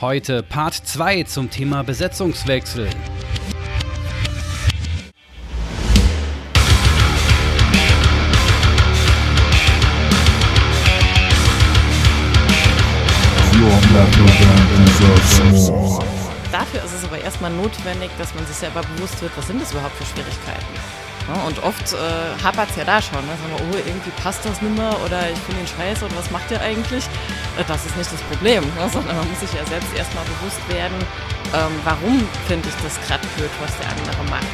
Heute Part 2 zum Thema Besetzungswechsel. Dafür ist es aber erstmal notwendig, dass man sich selber bewusst wird, was sind das überhaupt für Schwierigkeiten. Und oft äh, hapert es ja da schon. Ne? Sagen wir, oh, irgendwie passt das nicht mehr oder ich finde ihn scheiße und was macht ihr eigentlich? Das ist nicht das Problem, ne? sondern man muss sich ja selbst erstmal bewusst werden, ähm, warum finde ich das gerade blöd, was der andere macht.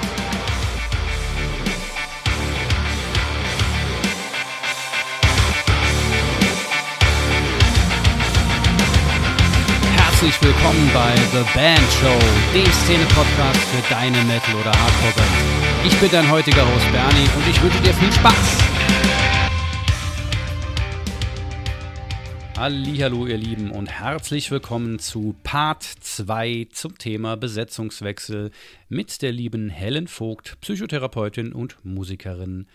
Herzlich willkommen bei The Band Show, dem Szene-Podcast für deine Metal- oder Hardcore-Band. Ich bin dein heutiger Host Bernie und ich wünsche dir viel Spaß. Hallo ihr Lieben und herzlich willkommen zu Part 2 zum Thema Besetzungswechsel mit der lieben Helen Vogt, Psychotherapeutin und Musikerin.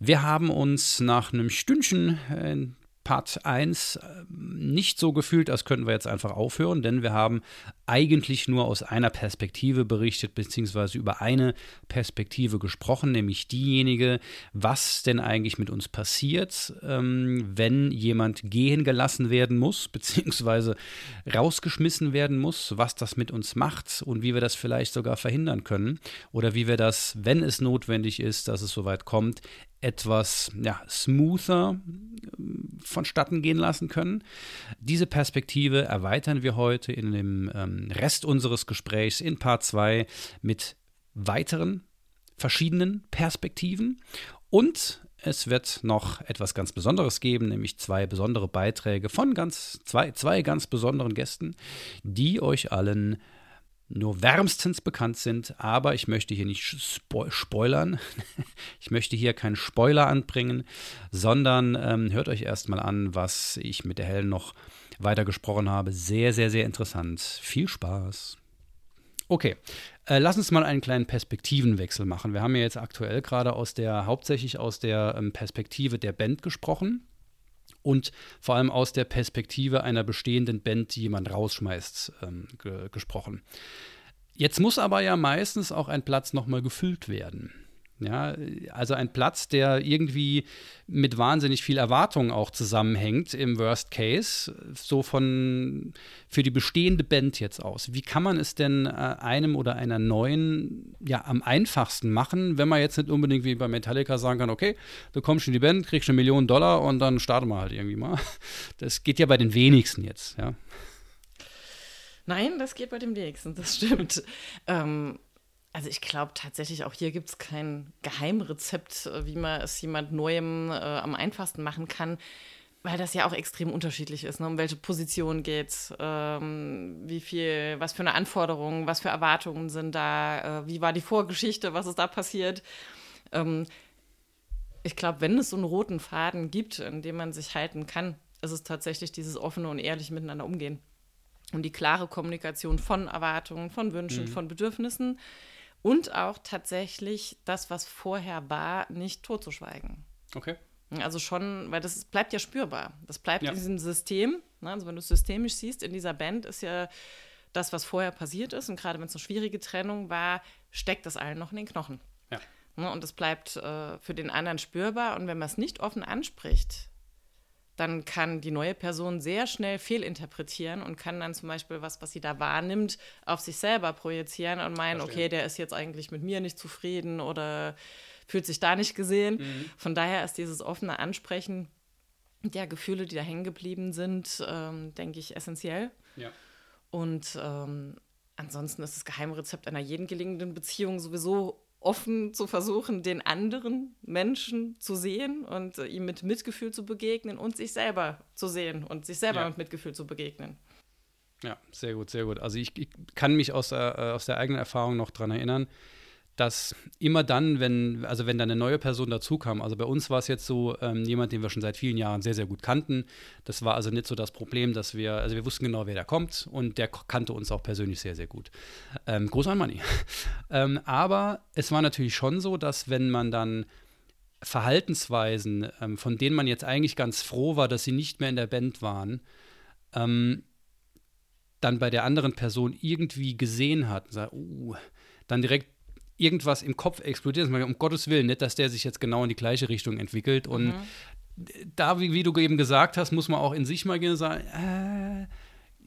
Wir haben uns nach einem Stündchen äh, Part 1 äh, nicht so gefühlt, als könnten wir jetzt einfach aufhören, denn wir haben eigentlich nur aus einer Perspektive berichtet, beziehungsweise über eine Perspektive gesprochen, nämlich diejenige, was denn eigentlich mit uns passiert, ähm, wenn jemand gehen gelassen werden muss, beziehungsweise rausgeschmissen werden muss, was das mit uns macht und wie wir das vielleicht sogar verhindern können oder wie wir das, wenn es notwendig ist, dass es soweit kommt, etwas ja, smoother ähm, vonstatten gehen lassen können. Diese Perspektive erweitern wir heute in dem ähm, Rest unseres Gesprächs in Part 2 mit weiteren verschiedenen Perspektiven und es wird noch etwas ganz Besonderes geben, nämlich zwei besondere Beiträge von ganz, zwei, zwei ganz besonderen Gästen, die euch allen nur wärmstens bekannt sind, aber ich möchte hier nicht spo spoilern. ich möchte hier keinen Spoiler anbringen, sondern ähm, hört euch erstmal an, was ich mit der Helen noch weiter gesprochen habe. Sehr, sehr, sehr interessant. Viel Spaß. Okay, äh, lass uns mal einen kleinen Perspektivenwechsel machen. Wir haben ja jetzt aktuell gerade aus der, hauptsächlich aus der ähm, Perspektive der Band gesprochen und vor allem aus der Perspektive einer bestehenden Band, die jemand rausschmeißt, ähm, ge gesprochen. Jetzt muss aber ja meistens auch ein Platz nochmal gefüllt werden. Ja, also ein Platz, der irgendwie mit wahnsinnig viel Erwartung auch zusammenhängt im Worst Case, so von für die bestehende Band jetzt aus. Wie kann man es denn äh, einem oder einer neuen ja am einfachsten machen, wenn man jetzt nicht unbedingt wie bei Metallica sagen kann, okay, du kommst in die Band, kriegst eine Million Dollar und dann starten wir halt irgendwie mal. Das geht ja bei den wenigsten jetzt, ja. Nein, das geht bei dem wenigsten, das stimmt. ähm, also ich glaube tatsächlich, auch hier gibt es kein Geheimrezept, äh, wie man es jemand Neuem äh, am einfachsten machen kann, weil das ja auch extrem unterschiedlich ist, ne? um welche Position geht es, ähm, wie viel, was für eine Anforderung, was für Erwartungen sind da, äh, wie war die Vorgeschichte, was ist da passiert. Ähm, ich glaube, wenn es so einen roten Faden gibt, an dem man sich halten kann, ist es tatsächlich dieses offene und ehrliche Miteinander umgehen. Und die klare Kommunikation von Erwartungen, von Wünschen, mhm. von Bedürfnissen und auch tatsächlich das, was vorher war, nicht totzuschweigen. Okay. Also schon, weil das bleibt ja spürbar. Das bleibt ja. in diesem System. Ne? Also wenn du es systemisch siehst, in dieser Band ist ja das, was vorher passiert ist. Und gerade wenn es eine schwierige Trennung war, steckt das allen noch in den Knochen. Ja. Ne? Und das bleibt äh, für den anderen spürbar. Und wenn man es nicht offen anspricht, dann kann die neue Person sehr schnell fehlinterpretieren und kann dann zum Beispiel was, was sie da wahrnimmt, auf sich selber projizieren und meinen, Verstehen. okay, der ist jetzt eigentlich mit mir nicht zufrieden oder fühlt sich da nicht gesehen. Mhm. Von daher ist dieses offene Ansprechen der Gefühle, die da hängen geblieben sind, ähm, denke ich, essentiell. Ja. Und ähm, ansonsten ist das Geheimrezept einer jeden gelingenden Beziehung sowieso offen zu versuchen, den anderen Menschen zu sehen und äh, ihm mit Mitgefühl zu begegnen und sich selber zu sehen und sich selber ja. mit Mitgefühl zu begegnen. Ja, sehr gut, sehr gut. Also ich, ich kann mich aus der, äh, aus der eigenen Erfahrung noch daran erinnern, dass immer dann, wenn, also wenn da eine neue Person dazukam, also bei uns war es jetzt so, ähm, jemand, den wir schon seit vielen Jahren sehr, sehr gut kannten. Das war also nicht so das Problem, dass wir, also wir wussten genau, wer da kommt und der kannte uns auch persönlich sehr, sehr gut. Ähm, Groß an Money. ähm, aber es war natürlich schon so, dass wenn man dann Verhaltensweisen, ähm, von denen man jetzt eigentlich ganz froh war, dass sie nicht mehr in der Band waren, ähm, dann bei der anderen Person irgendwie gesehen hat, sagt, uh, dann direkt irgendwas im Kopf explodiert, um Gottes Willen, nicht, dass der sich jetzt genau in die gleiche Richtung entwickelt. Und mhm. da, wie, wie, du eben gesagt hast, muss man auch in sich mal gehen und sagen, äh,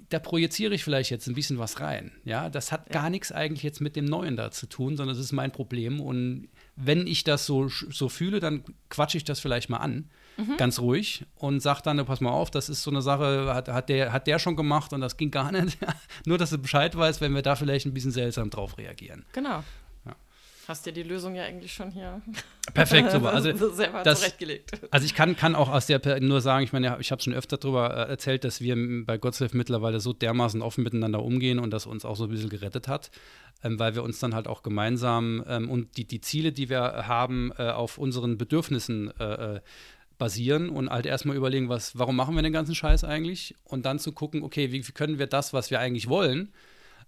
da projiziere ich vielleicht jetzt ein bisschen was rein. Ja, das hat ja. gar nichts eigentlich jetzt mit dem Neuen da zu tun, sondern das ist mein Problem. Und wenn ich das so, so fühle, dann quatsche ich das vielleicht mal an, mhm. ganz ruhig, und sage dann, pass mal auf, das ist so eine Sache, hat, hat, der, hat der schon gemacht und das ging gar nicht. Nur, dass du Bescheid weißt, wenn wir da vielleicht ein bisschen seltsam drauf reagieren. Genau. Hast dir die Lösung ja eigentlich schon hier perfekt super. Also selber das, zurechtgelegt. Also ich kann, kann auch aus der nur sagen, ich meine, ich habe schon öfter darüber äh, erzählt, dass wir bei Gottshilf mittlerweile so dermaßen offen miteinander umgehen und das uns auch so ein bisschen gerettet hat, ähm, weil wir uns dann halt auch gemeinsam ähm, und die, die Ziele, die wir haben, äh, auf unseren Bedürfnissen äh, äh basieren und halt erstmal überlegen, was, warum machen wir den ganzen Scheiß eigentlich? Und dann zu gucken, okay, wie, wie können wir das, was wir eigentlich wollen,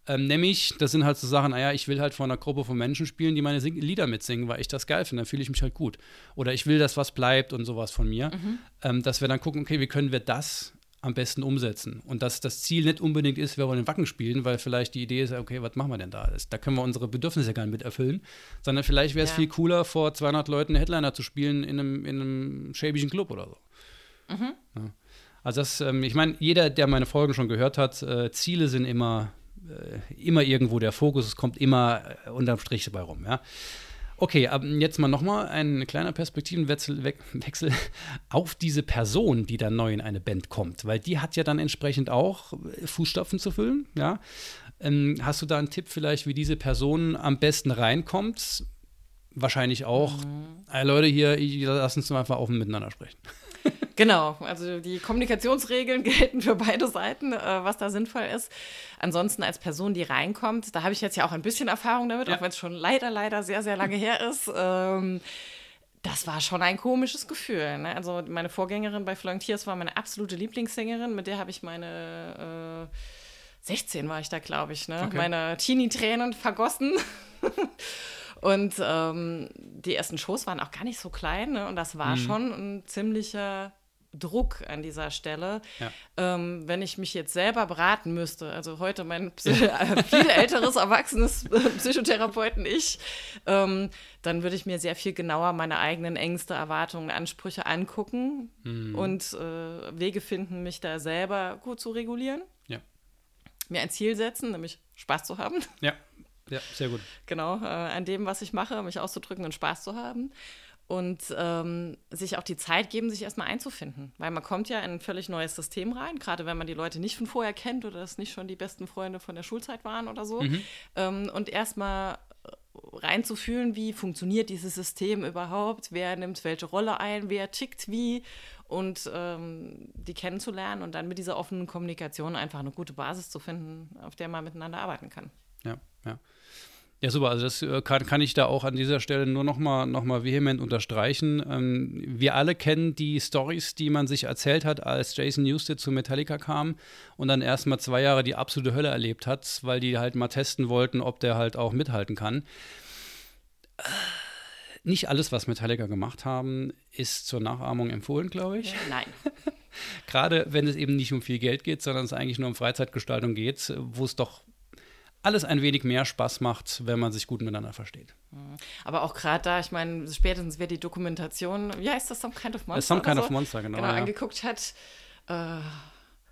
ähm, nämlich, das sind halt so Sachen, naja, ich will halt vor einer Gruppe von Menschen spielen, die meine Sing Lieder mitsingen, weil ich das geil finde, dann fühle ich mich halt gut. Oder ich will, dass was bleibt und sowas von mir. Mhm. Ähm, dass wir dann gucken, okay, wie können wir das am besten umsetzen. Und dass das Ziel nicht unbedingt ist, wir wollen Wacken spielen, weil vielleicht die Idee ist, okay, was machen wir denn da? Da können wir unsere Bedürfnisse gar nicht mit erfüllen, sondern vielleicht wäre es ja. viel cooler, vor 200 Leuten einen Headliner zu spielen in einem, in einem schäbischen Club oder so. Mhm. Ja. Also das, ähm, ich meine, jeder, der meine Folgen schon gehört hat, äh, Ziele sind immer immer irgendwo der Fokus, es kommt immer äh, unterm Strich dabei rum, ja. Okay, aber jetzt mal nochmal ein kleiner Perspektivenwechsel Wechsel auf diese Person, die dann neu in eine Band kommt, weil die hat ja dann entsprechend auch äh, Fußstapfen zu füllen, ja. Ähm, hast du da einen Tipp vielleicht, wie diese Person am besten reinkommt? Wahrscheinlich auch, mhm. hey Leute, hier, lass uns mal einfach offen miteinander sprechen. Genau, also die Kommunikationsregeln gelten für beide Seiten, äh, was da sinnvoll ist. Ansonsten als Person, die reinkommt, da habe ich jetzt ja auch ein bisschen Erfahrung damit, ja. auch wenn es schon leider, leider sehr, sehr lange her ist. Ähm, das war schon ein komisches Gefühl. Ne? Also meine Vorgängerin bei Flantiers war meine absolute Lieblingssängerin, mit der habe ich meine äh, 16 war ich da, glaube ich, ne? Okay. meine Teenie-Tränen vergossen. Und ähm, die ersten Shows waren auch gar nicht so klein. Ne? Und das war mhm. schon ein ziemlicher Druck an dieser Stelle. Ja. Ähm, wenn ich mich jetzt selber beraten müsste, also heute mein Psy äh, viel älteres, erwachsenes Psychotherapeuten ich, ähm, dann würde ich mir sehr viel genauer meine eigenen Ängste, Erwartungen, Ansprüche angucken mhm. und äh, Wege finden, mich da selber gut zu regulieren. Ja. Mir ein Ziel setzen, nämlich Spaß zu haben. Ja, ja sehr gut. Genau, äh, an dem, was ich mache, mich auszudrücken und Spaß zu haben und ähm, sich auch die Zeit geben, sich erstmal einzufinden. Weil man kommt ja in ein völlig neues System rein, gerade wenn man die Leute nicht von vorher kennt oder es nicht schon die besten Freunde von der Schulzeit waren oder so. Mhm. Ähm, und erstmal äh, reinzufühlen, wie funktioniert dieses System überhaupt, wer nimmt welche Rolle ein, wer tickt wie und ähm, die kennenzulernen und dann mit dieser offenen Kommunikation einfach eine gute Basis zu finden, auf der man miteinander arbeiten kann. Ja, ja. Ja, super. Also das äh, kann, kann ich da auch an dieser Stelle nur noch mal, noch mal vehement unterstreichen. Ähm, wir alle kennen die Stories, die man sich erzählt hat, als Jason Newsted zu Metallica kam und dann erst mal zwei Jahre die absolute Hölle erlebt hat, weil die halt mal testen wollten, ob der halt auch mithalten kann. Nicht alles, was Metallica gemacht haben, ist zur Nachahmung empfohlen, glaube ich. Nein. Gerade wenn es eben nicht um viel Geld geht, sondern es eigentlich nur um Freizeitgestaltung geht, wo es doch alles ein wenig mehr Spaß macht, wenn man sich gut miteinander versteht. Mhm. Aber auch gerade da, ich meine, spätestens wer die Dokumentation, ja, ist das Some Kind of Monster? Some Kind so, of Monster, genau. Genau, ja. angeguckt hat. Äh,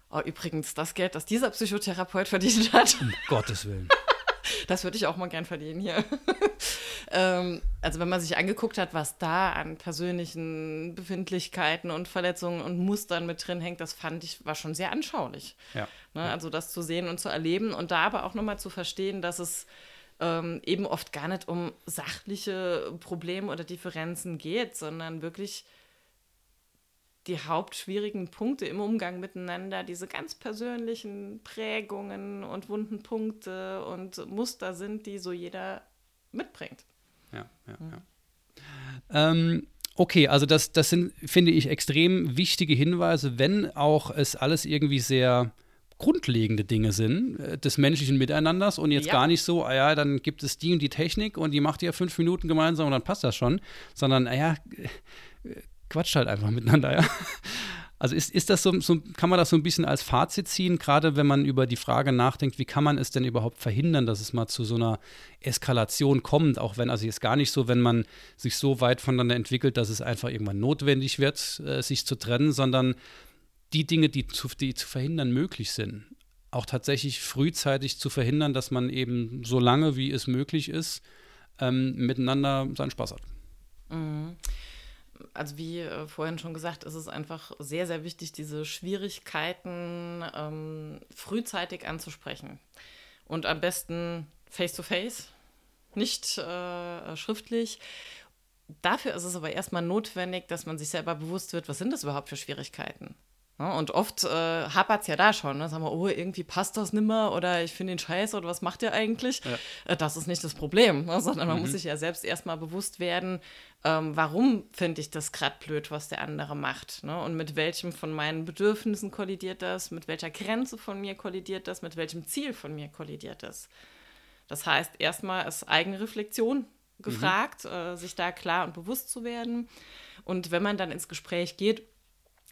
oh, übrigens, das Geld, das dieser Psychotherapeut verdient hat. Um Gottes Willen. Das würde ich auch mal gern verdienen hier. ähm, also wenn man sich angeguckt hat, was da an persönlichen Befindlichkeiten und Verletzungen und Mustern mit drin hängt, das fand ich, war schon sehr anschaulich. Ja. Ne? Ja. Also das zu sehen und zu erleben und da aber auch nochmal zu verstehen, dass es ähm, eben oft gar nicht um sachliche Probleme oder Differenzen geht, sondern wirklich die hauptschwierigen Punkte im Umgang miteinander, diese ganz persönlichen Prägungen und wunden Punkte und Muster sind, die so jeder mitbringt. Ja, ja, mhm. ja. Ähm, okay, also das, das sind, finde ich, extrem wichtige Hinweise, wenn auch es alles irgendwie sehr grundlegende Dinge sind äh, des menschlichen Miteinanders und jetzt ja. gar nicht so, ah ja, dann gibt es die und die Technik und die macht ihr fünf Minuten gemeinsam und dann passt das schon, sondern, naja, ah quatscht halt einfach miteinander, ja. Also ist, ist das so, so, kann man das so ein bisschen als Fazit ziehen, gerade wenn man über die Frage nachdenkt, wie kann man es denn überhaupt verhindern, dass es mal zu so einer Eskalation kommt, auch wenn, also jetzt gar nicht so, wenn man sich so weit voneinander entwickelt, dass es einfach irgendwann notwendig wird, äh, sich zu trennen, sondern die Dinge, die zu, die zu verhindern möglich sind, auch tatsächlich frühzeitig zu verhindern, dass man eben so lange, wie es möglich ist, ähm, miteinander seinen Spaß hat. Mhm also wie äh, vorhin schon gesagt, ist es einfach sehr, sehr wichtig, diese Schwierigkeiten ähm, frühzeitig anzusprechen. Und am besten face-to-face, -face, nicht äh, schriftlich. Dafür ist es aber erstmal notwendig, dass man sich selber bewusst wird, was sind das überhaupt für Schwierigkeiten? Ja, und oft äh, hapert es ja da schon. Ne? Sagen wir, oh, irgendwie passt das nimmer oder ich finde ihn scheiße oder was macht ihr eigentlich? Ja. Äh, das ist nicht das Problem, ne? sondern man mhm. muss sich ja selbst erstmal bewusst werden, ähm, warum finde ich das gerade blöd, was der andere macht. Ne? Und mit welchem von meinen Bedürfnissen kollidiert das, mit welcher Grenze von mir kollidiert das, mit welchem Ziel von mir kollidiert das. Das heißt, erstmal ist Eigenreflexion gefragt, mhm. äh, sich da klar und bewusst zu werden. Und wenn man dann ins Gespräch geht,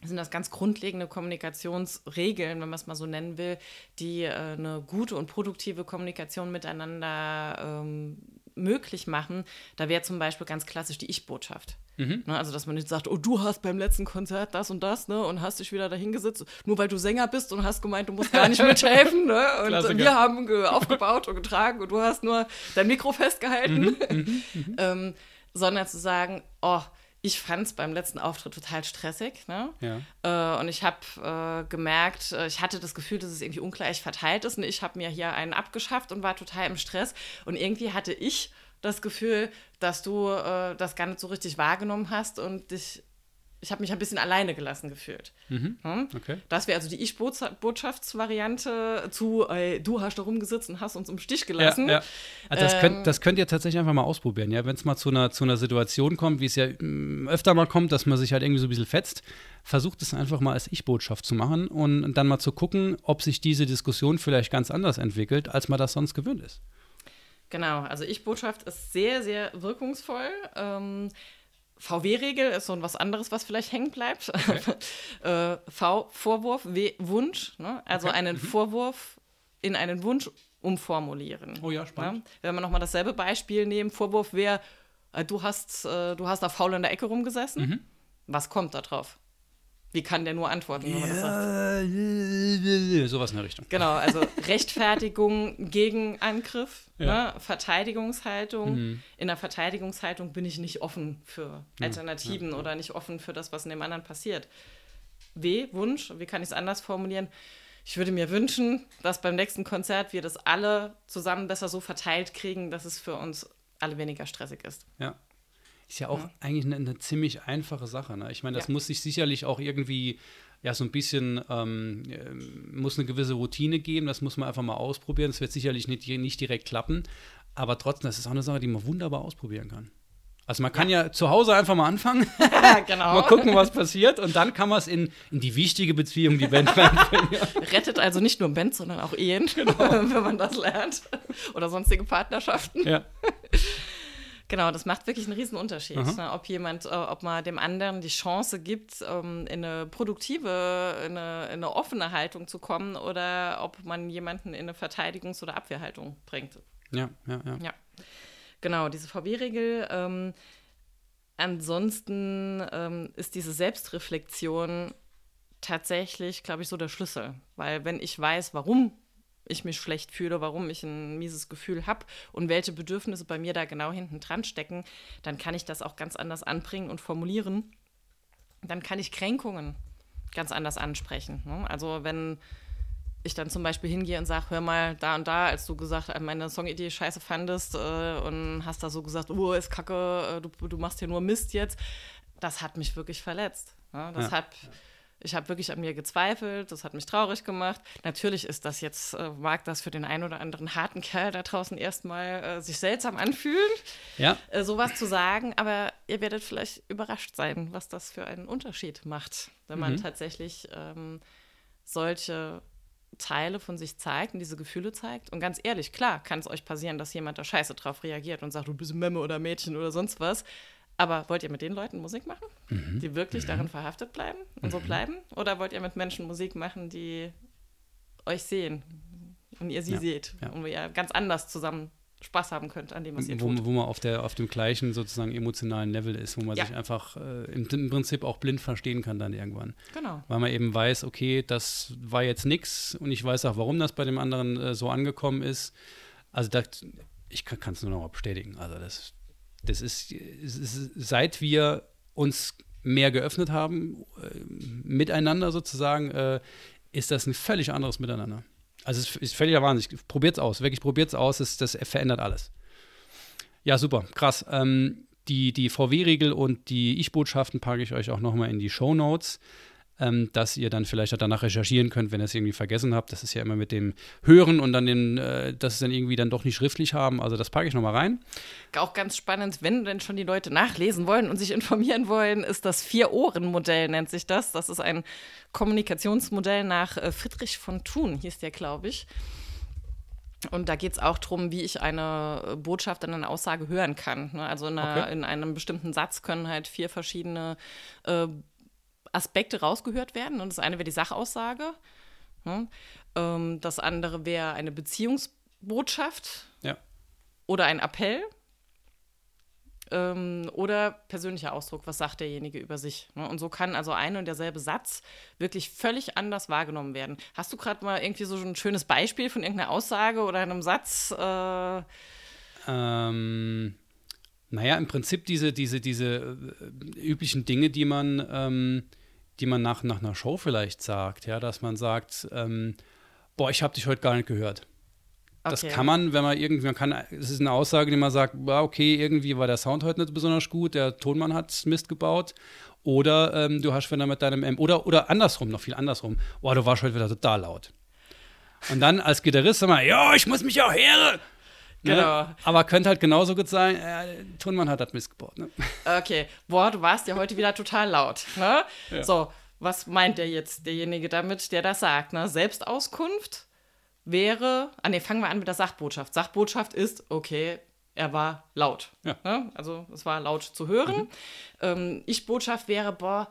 sind das ganz grundlegende Kommunikationsregeln, wenn man es mal so nennen will, die äh, eine gute und produktive Kommunikation miteinander ähm, möglich machen. Da wäre zum Beispiel ganz klassisch die Ich-Botschaft. Mhm. Ne, also, dass man nicht sagt, oh, du hast beim letzten Konzert das und das, ne, und hast dich wieder dahingesetzt, nur weil du Sänger bist und hast gemeint, du musst gar nicht mithelfen, ne, und Klassiker. wir haben aufgebaut und getragen und du hast nur dein Mikro festgehalten, mhm. Mhm. mhm. ähm, sondern zu sagen, oh, ich fand es beim letzten Auftritt total stressig. Ne? Ja. Äh, und ich habe äh, gemerkt, äh, ich hatte das Gefühl, dass es irgendwie ungleich verteilt ist. Und ich habe mir hier einen abgeschafft und war total im Stress. Und irgendwie hatte ich das Gefühl, dass du äh, das gar nicht so richtig wahrgenommen hast und dich ich habe mich ein bisschen alleine gelassen gefühlt. Mhm. Hm? Okay. Das wäre also die Ich-Botschaftsvariante zu, ey, du hast da rumgesitzt und hast uns im Stich gelassen. Ja, ja. Also das, ähm, könnt, das könnt ihr tatsächlich einfach mal ausprobieren, ja. Wenn es mal zu einer, zu einer Situation kommt, wie es ja mm, öfter mal kommt, dass man sich halt irgendwie so ein bisschen fetzt, versucht es einfach mal als Ich-Botschaft zu machen und dann mal zu gucken, ob sich diese Diskussion vielleicht ganz anders entwickelt, als man das sonst gewöhnt ist. Genau, also Ich-Botschaft ist sehr, sehr wirkungsvoll. Ähm, VW-Regel ist so was anderes, was vielleicht hängen bleibt. Okay. äh, V, Vorwurf, w, Wunsch. Ne? Also okay. einen mhm. Vorwurf in einen Wunsch umformulieren. Oh ja, spannend. Ja? Wenn wir nochmal dasselbe Beispiel nehmen, Vorwurf wäre, äh, du, hast, äh, du hast da faul in der Ecke rumgesessen. Mhm. Was kommt da drauf? Wie kann der nur antworten, wenn man das sagt? Sowas in der Richtung. Genau, also Rechtfertigung gegen Angriff, ja. ne? Verteidigungshaltung. Mhm. In der Verteidigungshaltung bin ich nicht offen für Alternativen ja, ja, oder nicht offen für das, was in dem anderen passiert. W, Wunsch, wie kann ich es anders formulieren? Ich würde mir wünschen, dass beim nächsten Konzert wir das alle zusammen besser so verteilt kriegen, dass es für uns alle weniger stressig ist. Ja. Ist ja auch ja. eigentlich eine, eine, ziemlich einfache Sache. Ne? Ich meine, das ja. muss sich sicherlich auch irgendwie ja so ein bisschen, ähm, äh, muss eine gewisse Routine geben, das muss man einfach mal ausprobieren. Das wird sicherlich nicht, nicht direkt klappen, aber trotzdem, das ist auch eine Sache, die man wunderbar ausprobieren kann. Also man kann ja, ja zu Hause einfach mal anfangen, genau. mal gucken, was passiert und dann kann man es in, in die wichtige Beziehung, die Band reinbringen. Rettet also nicht nur Band, sondern auch Ehen, genau. wenn man das lernt. Oder sonstige Partnerschaften. Ja. Genau, das macht wirklich einen riesen Unterschied, ne? ob jemand, äh, ob man dem anderen die Chance gibt, ähm, in eine produktive, in eine, in eine, offene Haltung zu kommen oder ob man jemanden in eine Verteidigungs- oder Abwehrhaltung bringt. Ja, ja, ja. ja. Genau, diese VW-Regel. Ähm, ansonsten ähm, ist diese Selbstreflexion tatsächlich, glaube ich, so der Schlüssel. Weil wenn ich weiß, warum ich mich schlecht fühle, warum ich ein mieses Gefühl habe und welche Bedürfnisse bei mir da genau hinten dran stecken, dann kann ich das auch ganz anders anbringen und formulieren. Dann kann ich Kränkungen ganz anders ansprechen. Ne? Also wenn ich dann zum Beispiel hingehe und sage, hör mal, da und da, als du gesagt hast, meine Songidee scheiße fandest äh, und hast da so gesagt, oh, ist kacke, äh, du, du machst hier nur Mist jetzt, das hat mich wirklich verletzt. Ne? Das ja. hat ich habe wirklich an mir gezweifelt, das hat mich traurig gemacht. Natürlich ist das jetzt, äh, mag das für den einen oder anderen harten Kerl da draußen erstmal äh, sich seltsam anfühlen, ja. äh, sowas zu sagen, aber ihr werdet vielleicht überrascht sein, was das für einen Unterschied macht, wenn man mhm. tatsächlich ähm, solche Teile von sich zeigt und diese Gefühle zeigt. Und ganz ehrlich, klar kann es euch passieren, dass jemand da scheiße drauf reagiert und sagt, du bist Memme oder Mädchen oder sonst was. Aber wollt ihr mit den Leuten Musik machen, mhm. die wirklich mhm. darin verhaftet bleiben und so mhm. bleiben? Oder wollt ihr mit Menschen Musik machen, die euch sehen und ihr sie ja. seht ja. und ihr ganz anders zusammen Spaß haben könnt an dem, was ihr wo, tut. Wo man auf, der, auf dem gleichen sozusagen emotionalen Level ist, wo man ja. sich einfach äh, im, im, Prinzip auch blind verstehen kann dann irgendwann. Genau. Weil man eben weiß, okay, das war jetzt nichts und ich weiß auch, warum das bei dem anderen äh, so angekommen ist. Also das, ich kann es nur noch bestätigen. Also das, das ist, seit wir uns mehr geöffnet haben, äh, miteinander sozusagen, äh, ist das ein völlig anderes Miteinander. Also es ist völliger Wahnsinn. Probiert es aus, wirklich probiert es aus, das, das verändert alles. Ja, super, krass. Ähm, die, die VW-Regel und die Ich-Botschaften packe ich euch auch nochmal in die Show Notes ähm, dass ihr dann vielleicht danach recherchieren könnt, wenn ihr es irgendwie vergessen habt. Das ist ja immer mit dem Hören und dann den, äh, das ist dann irgendwie dann doch nicht schriftlich haben. Also das packe ich nochmal rein. Auch ganz spannend, wenn denn schon die Leute nachlesen wollen und sich informieren wollen, ist das Vier-Ohren-Modell, nennt sich das. Das ist ein Kommunikationsmodell nach äh, Friedrich von Thun, hieß der, glaube ich. Und da geht es auch darum, wie ich eine äh, Botschaft in einer Aussage hören kann. Ne? Also in, einer, okay. in, einem bestimmten Satz können halt vier verschiedene äh, Aspekte rausgehört werden. Und das eine wäre die Sachaussage. Ne? Ähm, das andere wäre eine Beziehungsbotschaft ja. oder ein Appell. Ähm, oder persönlicher Ausdruck, was sagt derjenige über sich. Ne? Und so kann also ein und derselbe Satz wirklich völlig anders wahrgenommen werden. Hast du gerade mal irgendwie so ein schönes Beispiel von irgendeiner Aussage oder einem Satz? Äh ähm, naja, im Prinzip diese, diese, diese äh, üblichen Dinge, die man ähm, die man nach, nach einer Show vielleicht sagt, ja, dass man sagt, ähm, boah, ich habe dich heute gar nicht gehört. Okay. Das kann man, wenn man irgendwie, man kann, es ist eine Aussage, die man sagt, okay, irgendwie war der Sound heute nicht besonders gut, der Tonmann hat Mist gebaut. Oder ähm, du hast wieder mit deinem M, oder, oder andersrum, noch viel andersrum, boah, du warst heute wieder total laut. Und dann als Gitarrist sag mal, ja, ich muss mich auch hören. Ne? Genau. Aber könnte halt genauso gut sein, äh, Tonmann hat das missgebaut. Ne? Okay, boah, du warst ja heute wieder total laut. Ne? Ja. So, was meint der jetzt, derjenige damit, der das sagt? Ne? Selbstauskunft wäre, ah ne, fangen wir an mit der Sachbotschaft. Sachbotschaft ist, okay, er war laut. Ja. Ne? Also es war laut zu hören. Mhm. Ähm, Ich-Botschaft wäre, boah,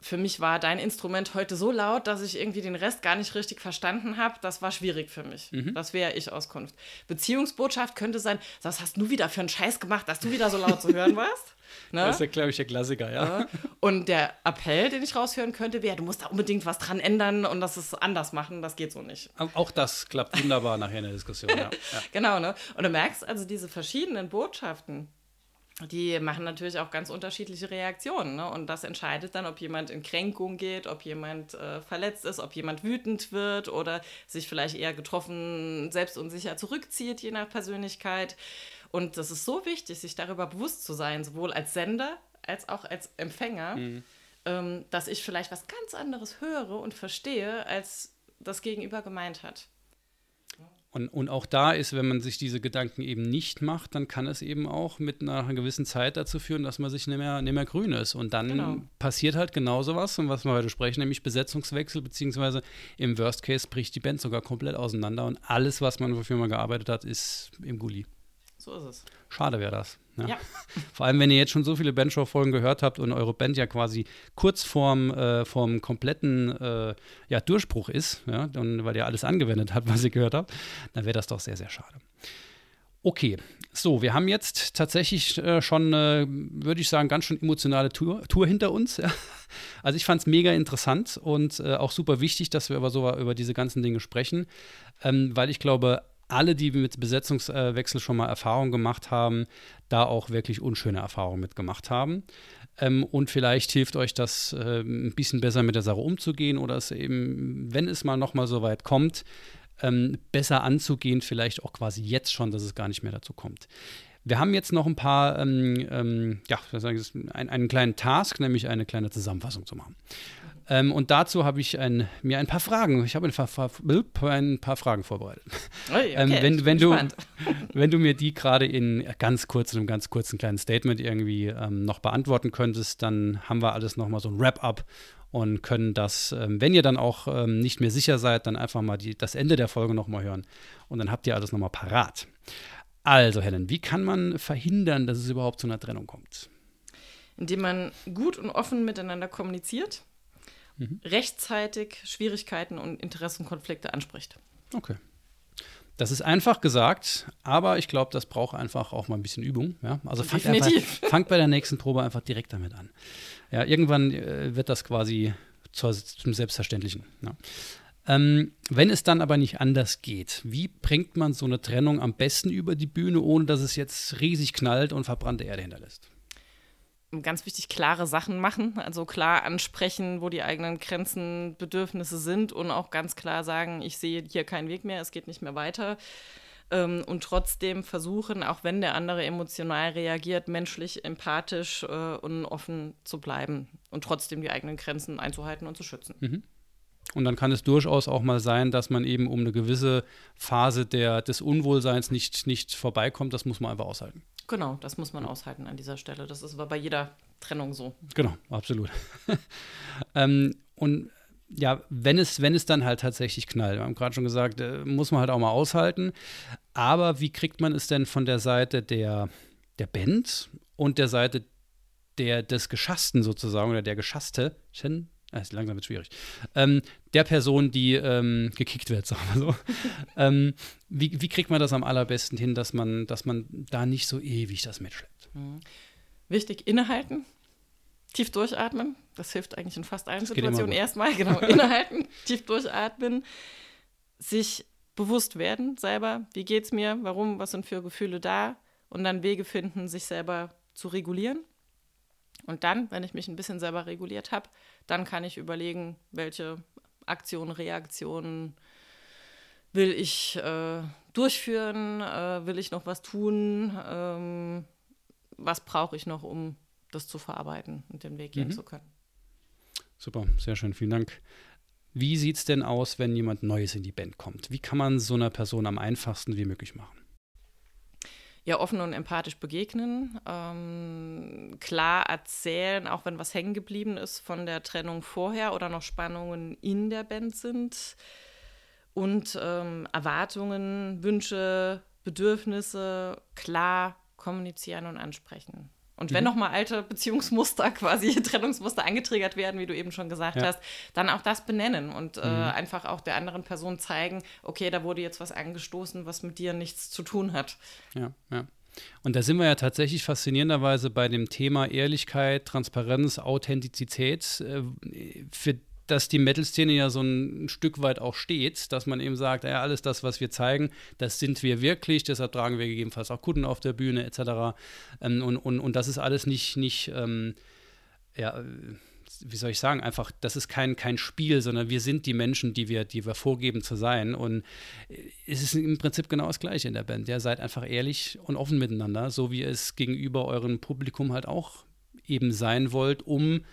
für mich war dein Instrument heute so laut, dass ich irgendwie den Rest gar nicht richtig verstanden habe. Das war schwierig für mich. Mhm. Das wäre Ich-Auskunft. Beziehungsbotschaft könnte sein, was hast du wieder für einen Scheiß gemacht, dass du wieder so laut zu hören warst? Ne? Das ist ja, glaube ich, der Klassiker, ja. Und der Appell, den ich raushören könnte, wäre, du musst da unbedingt was dran ändern und das ist anders machen, das geht so nicht. Auch das klappt wunderbar nachher in der Diskussion, ja. ja. Genau, ne? Und du merkst also diese verschiedenen Botschaften, die machen natürlich auch ganz unterschiedliche Reaktionen. Ne? Und das entscheidet dann, ob jemand in Kränkung geht, ob jemand äh, verletzt ist, ob jemand wütend wird oder sich vielleicht eher getroffen, selbstunsicher zurückzieht, je nach Persönlichkeit. Und das ist so wichtig, sich darüber bewusst zu sein, sowohl als Sender als auch als Empfänger, mhm. ähm, dass ich vielleicht was ganz anderes höre und verstehe, als das Gegenüber gemeint hat. Und, und auch da ist, wenn man sich diese Gedanken eben nicht macht, dann kann es eben auch mit einer gewissen Zeit dazu führen, dass man sich nicht mehr, nicht mehr grün ist. Und dann genau. passiert halt genau sowas, um was wir heute sprechen, nämlich Besetzungswechsel, beziehungsweise im Worst Case bricht die Band sogar komplett auseinander und alles, was man wofür man gearbeitet hat, ist im Gully. So ist es. Schade wäre das. Ja. ja. Vor allem, wenn ihr jetzt schon so viele Bandshow-Folgen gehört habt und eure Band ja quasi kurz vorm, äh, vorm kompletten äh, ja, Durchbruch ist, ja, und weil ihr alles angewendet habt, was ihr gehört habt, dann wäre das doch sehr, sehr schade. Okay, so, wir haben jetzt tatsächlich äh, schon, äh, würde ich sagen, ganz schön emotionale Tour, Tour hinter uns. Ja. Also ich fand es mega interessant und äh, auch super wichtig, dass wir über, so, über diese ganzen Dinge sprechen, ähm, weil ich glaube, alle, die mit Besetzungswechsel schon mal Erfahrungen gemacht haben, da auch wirklich unschöne Erfahrungen mitgemacht haben. Ähm, und vielleicht hilft euch das äh, ein bisschen besser mit der Sache umzugehen oder es eben, wenn es mal nochmal so weit kommt, ähm, besser anzugehen, vielleicht auch quasi jetzt schon, dass es gar nicht mehr dazu kommt. Wir haben jetzt noch ein paar, ähm, ähm ja, einen, einen kleinen Task, nämlich eine kleine Zusammenfassung zu machen. Ähm, und dazu habe ich ein, mir ein paar Fragen, ich habe ein paar, ein paar Fragen vorbereitet. Ähm, okay, ähm, wenn, wenn, du, wenn du mir die gerade in ganz kurz, in einem ganz kurzen kleinen Statement irgendwie ähm, noch beantworten könntest, dann haben wir alles nochmal so ein Wrap-up und können das, ähm, wenn ihr dann auch ähm, nicht mehr sicher seid, dann einfach mal die, das Ende der Folge nochmal hören und dann habt ihr alles nochmal parat. Also, Helen, wie kann man verhindern, dass es überhaupt zu einer Trennung kommt? indem man gut und offen miteinander kommuniziert, mhm. rechtzeitig Schwierigkeiten und Interessenkonflikte anspricht. Okay. Das ist einfach gesagt, aber ich glaube, das braucht einfach auch mal ein bisschen Übung. Ja? Also fangt, einfach, fangt bei der nächsten Probe einfach direkt damit an. Ja, irgendwann äh, wird das quasi zur, zum Selbstverständlichen. Ja. Ähm, wenn es dann aber nicht anders geht, wie bringt man so eine Trennung am besten über die Bühne, ohne dass es jetzt riesig knallt und verbrannte Erde hinterlässt? Ganz wichtig, klare Sachen machen, also klar ansprechen, wo die eigenen Grenzen, Bedürfnisse sind und auch ganz klar sagen, ich sehe hier keinen Weg mehr, es geht nicht mehr weiter. Ähm, und trotzdem versuchen, auch wenn der andere emotional reagiert, menschlich, empathisch äh, und offen zu bleiben und trotzdem die eigenen Grenzen einzuhalten und zu schützen. Mhm. Und dann kann es durchaus auch mal sein, dass man eben um eine gewisse Phase der, des Unwohlseins nicht, nicht vorbeikommt. Das muss man einfach aushalten. Genau, das muss man aushalten an dieser Stelle. Das ist aber bei jeder Trennung so. Genau, absolut. ähm, und ja, wenn es, wenn es dann halt tatsächlich knallt, wir haben gerade schon gesagt, äh, muss man halt auch mal aushalten. Aber wie kriegt man es denn von der Seite der, der Band und der Seite der, des Geschassten sozusagen oder der Geschasste, Ah, ist langsam wird schwierig. Ähm, der Person, die ähm, gekickt wird, sagen wir so. ähm, wie, wie, kriegt man das am allerbesten hin, dass man, dass man da nicht so ewig das mitschleppt? Mhm. Wichtig, innehalten, tief durchatmen. Das hilft eigentlich in fast allen Situationen erstmal. Genau, innehalten, tief durchatmen, sich bewusst werden selber, wie geht es mir, warum, was sind für Gefühle da und dann Wege finden, sich selber zu regulieren und dann, wenn ich mich ein bisschen selber reguliert habe, dann kann ich überlegen, welche Aktionen, Reaktionen will ich äh, durchführen, äh, will ich noch was tun, ähm, was brauche ich noch, um das zu verarbeiten und den Weg gehen mhm. zu können. Super, sehr schön, vielen Dank. Wie sieht es denn aus, wenn jemand Neues in die Band kommt? Wie kann man so einer Person am einfachsten wie möglich machen? Ja offen und empathisch begegnen, ähm, klar erzählen, auch wenn was hängen geblieben ist von der Trennung vorher oder noch Spannungen in der Band sind und ähm, Erwartungen, Wünsche, Bedürfnisse klar kommunizieren und ansprechen. Und wenn mhm. nochmal alte Beziehungsmuster, quasi Trennungsmuster angetriggert werden, wie du eben schon gesagt ja. hast, dann auch das benennen und äh, mhm. äh, einfach auch der anderen Person zeigen, okay, da wurde jetzt was angestoßen, was mit dir nichts zu tun hat. Ja, ja. Und da sind wir ja tatsächlich faszinierenderweise bei dem Thema Ehrlichkeit, Transparenz, Authentizität, äh, für dass die Metal-Szene ja so ein Stück weit auch steht, dass man eben sagt, ja, alles das, was wir zeigen, das sind wir wirklich, deshalb tragen wir gegebenenfalls auch Kunden auf der Bühne etc. Ähm, und, und, und das ist alles nicht, nicht ähm, ja, wie soll ich sagen, einfach, das ist kein, kein Spiel, sondern wir sind die Menschen, die wir, die wir vorgeben zu sein. Und es ist im Prinzip genau das Gleiche in der Band. Ja, seid einfach ehrlich und offen miteinander, so wie es gegenüber eurem Publikum halt auch eben sein wollt, um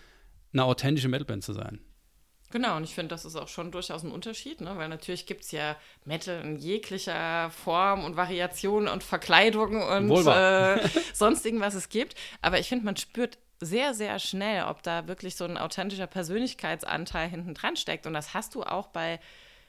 eine authentische Metalband zu sein. Genau, und ich finde, das ist auch schon durchaus ein Unterschied, ne? weil natürlich gibt es ja Metal in jeglicher Form und Variation und Verkleidung und äh, sonst irgendwas es gibt. Aber ich finde, man spürt sehr, sehr schnell, ob da wirklich so ein authentischer Persönlichkeitsanteil hinten dran steckt. Und das hast du auch bei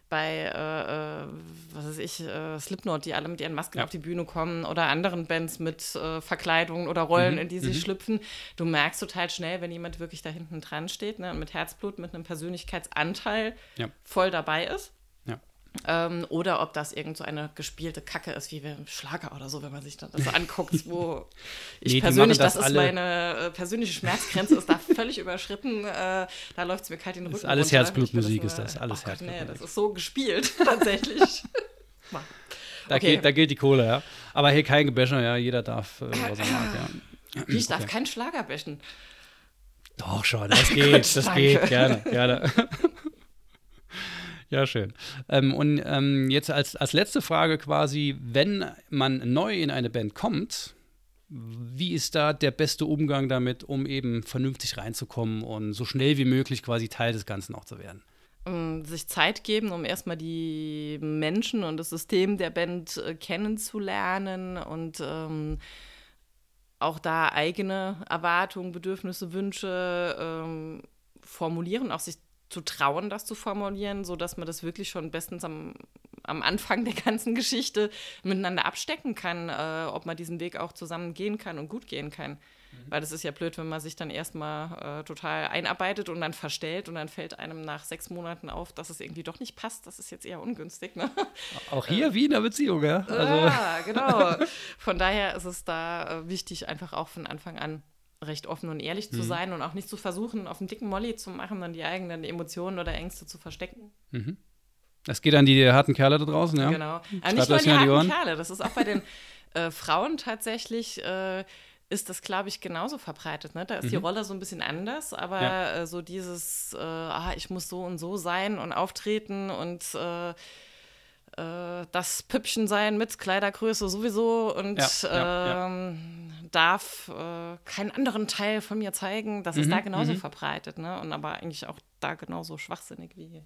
bei, äh, äh, was weiß ich, äh, Slipknot, die alle mit ihren Masken ja. auf die Bühne kommen oder anderen Bands mit äh, Verkleidungen oder Rollen, mhm. in die sie mhm. schlüpfen. Du merkst total schnell, wenn jemand wirklich da hinten dran steht, ne, mit Herzblut, mit einem Persönlichkeitsanteil ja. voll dabei ist. Ähm, oder ob das irgend so eine gespielte Kacke ist, wie wir Schlager oder so, wenn man sich das so anguckt, wo ich nee, persönlich, das, das ist meine äh, persönliche Schmerzgrenze, ist da völlig überschritten. Äh, da läuft es mir kalt in den Rücken. Ist alles Herzblutmusik, ist das. Alles oh Herzblut. Nee, das ist so gespielt, tatsächlich. da, okay. gilt, da gilt die Kohle, ja. Aber hier kein Gebäscher, ja. Jeder darf, äh, was er mag, ja. Ich darf okay. keinen Schlager bäschen. Doch schon, das geht, das geht, gerne, gerne. Ja, schön. Ähm, und ähm, jetzt als, als letzte Frage quasi, wenn man neu in eine Band kommt, wie ist da der beste Umgang damit, um eben vernünftig reinzukommen und so schnell wie möglich quasi Teil des Ganzen auch zu werden? Ähm, sich Zeit geben, um erstmal die Menschen und das System der Band äh, kennenzulernen und ähm, auch da eigene Erwartungen, Bedürfnisse, Wünsche ähm, formulieren, auch sich zu trauen, das zu formulieren, sodass man das wirklich schon bestens am, am Anfang der ganzen Geschichte miteinander abstecken kann, äh, ob man diesen Weg auch zusammen gehen kann und gut gehen kann. Mhm. Weil das ist ja blöd, wenn man sich dann erstmal äh, total einarbeitet und dann verstellt und dann fällt einem nach sechs Monaten auf, dass es irgendwie doch nicht passt. Das ist jetzt eher ungünstig. Ne? Auch hier wie in einer Beziehung, ja? Also. Ja, genau. Von daher ist es da äh, wichtig, einfach auch von Anfang an recht offen und ehrlich zu mhm. sein und auch nicht zu versuchen, auf einen dicken Molly zu machen und die eigenen Emotionen oder Ängste zu verstecken. Mhm. Das geht an die harten Kerle da draußen, ja? Genau. Aber nicht nur an die harten Kerle, das ist auch bei den äh, Frauen tatsächlich. Äh, ist das, glaube ich, genauso verbreitet. Ne? Da ist mhm. die Rolle so ein bisschen anders, aber ja. äh, so dieses, äh, ah, ich muss so und so sein und auftreten und äh, das Püppchen sein mit Kleidergröße sowieso und ja, ähm, darf äh, keinen anderen Teil von mir zeigen. Das mhm, ist da genauso mhm. verbreitet, ne? Und aber eigentlich auch da genauso schwachsinnig wie,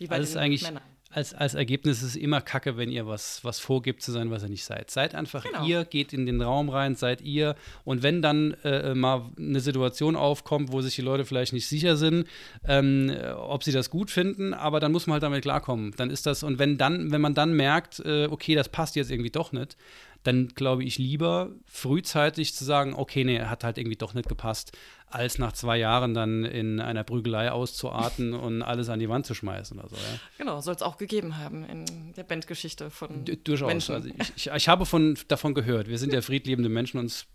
wie bei also den eigentlich, Männern als, als Ergebnis ist es immer kacke, wenn ihr was, was vorgibt zu sein, was ihr nicht seid. Seid einfach genau. ihr, geht in den Raum rein, seid ihr. Und wenn dann äh, mal eine Situation aufkommt, wo sich die Leute vielleicht nicht sicher sind, ähm, ob sie das gut finden, aber dann muss man halt damit klarkommen. Dann ist das, und wenn dann, wenn man dann merkt, äh, okay, das passt jetzt irgendwie doch nicht, dann glaube ich lieber frühzeitig zu sagen, okay, nee, hat halt irgendwie doch nicht gepasst, als nach zwei Jahren dann in einer Prügelei auszuarten und alles an die Wand zu schmeißen oder so. Ja. Genau, soll es auch gegeben haben in der Bandgeschichte von D Durchaus. Menschen. Also ich, ich, ich, habe von, davon gehört. Wir sind ja friedliebende Menschen und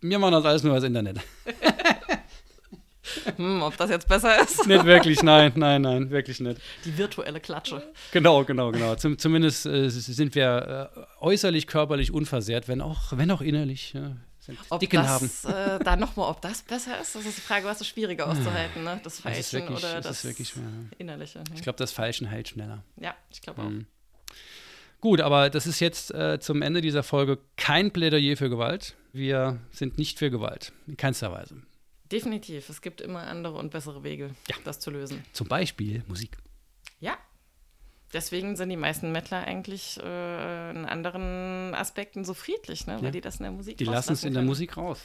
wir machen das alles nur als Internet. hm, ob das jetzt besser ist? nicht wirklich, nein, nein, nein, wirklich nicht. Die virtuelle Klatsche. Genau, genau, genau. Zum, zumindest äh, sind wir äh, äußerlich, körperlich unversehrt, wenn auch, wenn auch innerlich. Ja ob Dicken das, haben. Äh, da nochmal, ob das besser ist, das ist die Frage, was ist schwieriger auszuhalten, ne? Das Falschen das wirklich, oder das, das. Innerliche. Ne? Ich glaube, das Falschen heilt schneller. Ja, ich glaube auch. Mhm. Gut, aber das ist jetzt äh, zum Ende dieser Folge kein Plädoyer für Gewalt. Wir sind nicht für Gewalt, in keinster Weise. Definitiv. Es gibt immer andere und bessere Wege, ja. das zu lösen. Zum Beispiel Musik. Deswegen sind die meisten Mettler eigentlich äh, in anderen Aspekten so friedlich, ne? weil ja. die das in der Musik Die lassen es in der Musik raus.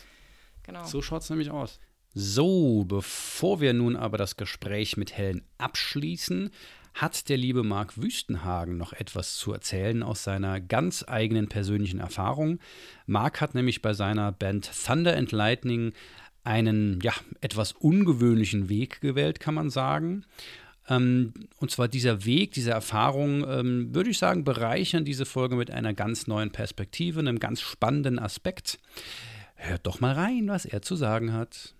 Genau. So schaut es nämlich aus. So, bevor wir nun aber das Gespräch mit Helen abschließen, hat der liebe Marc Wüstenhagen noch etwas zu erzählen aus seiner ganz eigenen persönlichen Erfahrung. Marc hat nämlich bei seiner Band Thunder and Lightning einen ja, etwas ungewöhnlichen Weg gewählt, kann man sagen. Ähm, und zwar dieser Weg, diese Erfahrung, ähm, würde ich sagen, bereichern diese Folge mit einer ganz neuen Perspektive, einem ganz spannenden Aspekt. Hört doch mal rein, was er zu sagen hat.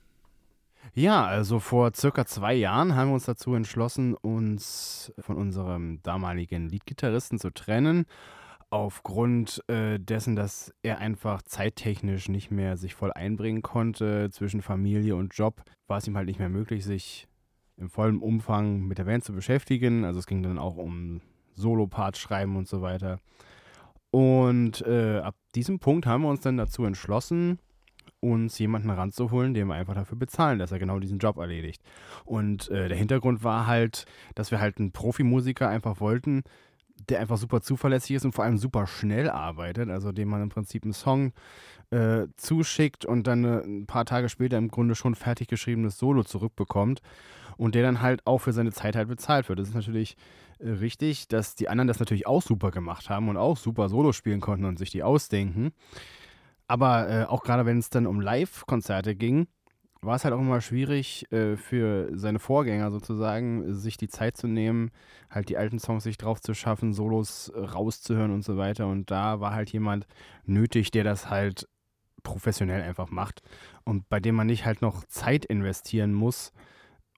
Ja, also vor circa zwei Jahren haben wir uns dazu entschlossen, uns von unserem damaligen Leadgitarristen zu trennen. Aufgrund äh, dessen, dass er einfach zeittechnisch nicht mehr sich voll einbringen konnte zwischen Familie und Job, war es ihm halt nicht mehr möglich, sich im vollen Umfang mit der Band zu beschäftigen. Also es ging dann auch um Solo-Parts schreiben und so weiter. Und äh, ab diesem Punkt haben wir uns dann dazu entschlossen, uns jemanden ranzuholen, den wir einfach dafür bezahlen, dass er genau diesen Job erledigt. Und äh, der Hintergrund war halt, dass wir halt einen Profimusiker einfach wollten, der einfach super zuverlässig ist und vor allem super schnell arbeitet, also dem man im Prinzip einen Song äh, zuschickt und dann äh, ein paar Tage später im Grunde schon fertig geschriebenes Solo zurückbekommt und der dann halt auch für seine Zeit halt bezahlt wird. Das ist natürlich äh, richtig, dass die anderen das natürlich auch super gemacht haben und auch super Solo spielen konnten und sich die ausdenken. Aber äh, auch gerade wenn es dann um Live-Konzerte ging, war es halt auch immer schwierig äh, für seine Vorgänger sozusagen, sich die Zeit zu nehmen, halt die alten Songs sich drauf zu schaffen, Solos rauszuhören und so weiter. Und da war halt jemand nötig, der das halt professionell einfach macht und bei dem man nicht halt noch Zeit investieren muss,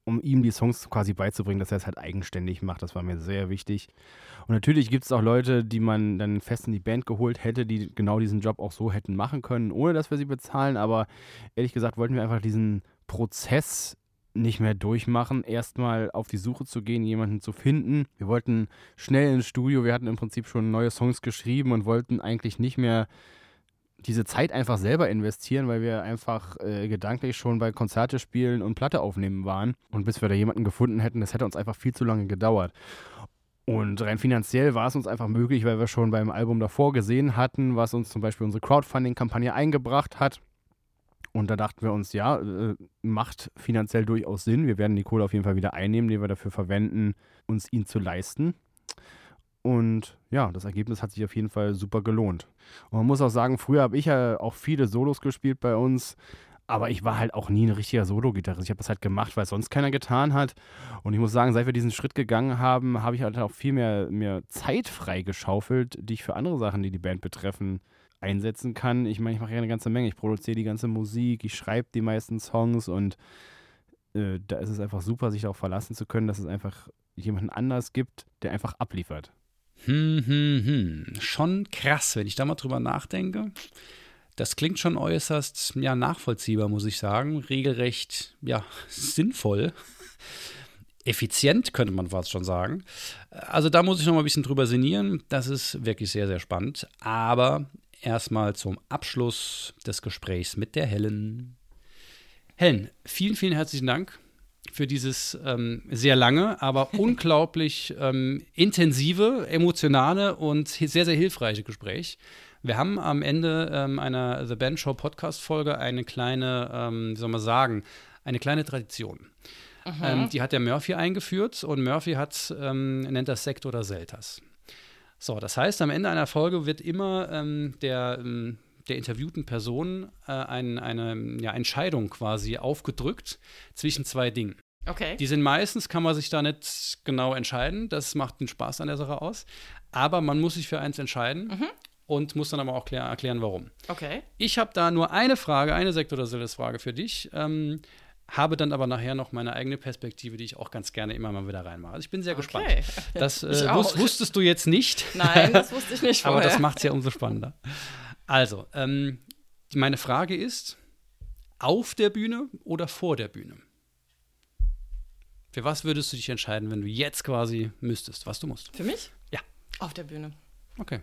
um ihm die Songs quasi beizubringen, dass er es halt eigenständig macht. Das war mir sehr wichtig. Und natürlich gibt es auch Leute, die man dann fest in die Band geholt hätte, die genau diesen Job auch so hätten machen können, ohne dass wir sie bezahlen. Aber ehrlich gesagt wollten wir einfach diesen Prozess nicht mehr durchmachen, erstmal auf die Suche zu gehen, jemanden zu finden. Wir wollten schnell ins Studio, wir hatten im Prinzip schon neue Songs geschrieben und wollten eigentlich nicht mehr diese Zeit einfach selber investieren, weil wir einfach äh, gedanklich schon bei Konzerte spielen und Platte aufnehmen waren. Und bis wir da jemanden gefunden hätten, das hätte uns einfach viel zu lange gedauert. Und rein finanziell war es uns einfach möglich, weil wir schon beim Album davor gesehen hatten, was uns zum Beispiel unsere Crowdfunding-Kampagne eingebracht hat. Und da dachten wir uns, ja, äh, macht finanziell durchaus Sinn. Wir werden die Kohle auf jeden Fall wieder einnehmen, die wir dafür verwenden, uns ihn zu leisten. Und ja, das Ergebnis hat sich auf jeden Fall super gelohnt. Und man muss auch sagen, früher habe ich ja auch viele Solos gespielt bei uns, aber ich war halt auch nie ein richtiger Solo-Gitarrist. Ich habe das halt gemacht, weil es sonst keiner getan hat. Und ich muss sagen, seit wir diesen Schritt gegangen haben, habe ich halt auch viel mehr, mehr Zeit freigeschaufelt, die ich für andere Sachen, die die Band betreffen, einsetzen kann. Ich meine, ich mache ja eine ganze Menge. Ich produziere die ganze Musik, ich schreibe die meisten Songs und äh, da ist es einfach super, sich darauf verlassen zu können, dass es einfach jemanden anders gibt, der einfach abliefert. Hm, hm, hm. Schon krass, wenn ich da mal drüber nachdenke. Das klingt schon äußerst ja, nachvollziehbar, muss ich sagen. Regelrecht ja, sinnvoll. Effizient, könnte man fast schon sagen. Also da muss ich noch mal ein bisschen drüber sinnieren. Das ist wirklich sehr, sehr spannend. Aber erstmal zum Abschluss des Gesprächs mit der Helen. Helen, vielen, vielen herzlichen Dank für dieses ähm, sehr lange, aber unglaublich ähm, intensive, emotionale und sehr, sehr hilfreiche Gespräch. Wir haben am Ende ähm, einer The Band Show Podcast-Folge eine kleine, ähm, wie soll man sagen, eine kleine Tradition. Ähm, die hat der Murphy eingeführt und Murphy hat, ähm, nennt das Sekt oder Selters. So, das heißt, am Ende einer Folge wird immer der, der interviewten Person äh, ein, eine ja, Entscheidung quasi aufgedrückt zwischen zwei Dingen. Okay. Die sind meistens, kann man sich da nicht genau entscheiden. Das macht den Spaß an der Sache aus. Aber man muss sich für eins entscheiden und muss dann aber auch klär, erklären, warum. Okay. Ich habe da nur eine Frage, eine Sekt- oder Silles-Frage für dich. Ähm, habe dann aber nachher noch meine eigene Perspektive, die ich auch ganz gerne immer mal wieder reinmache. Also ich bin sehr gespannt. Okay. Das Ich äh, wusstest du jetzt nicht. Nein, das wusste ich nicht Aber vorher. das macht es ja umso spannender. Also, ähm, meine Frage ist: Auf der Bühne oder vor der Bühne? Für was würdest du dich entscheiden, wenn du jetzt quasi müsstest, was du musst? Für mich? Ja. Auf der Bühne. Okay.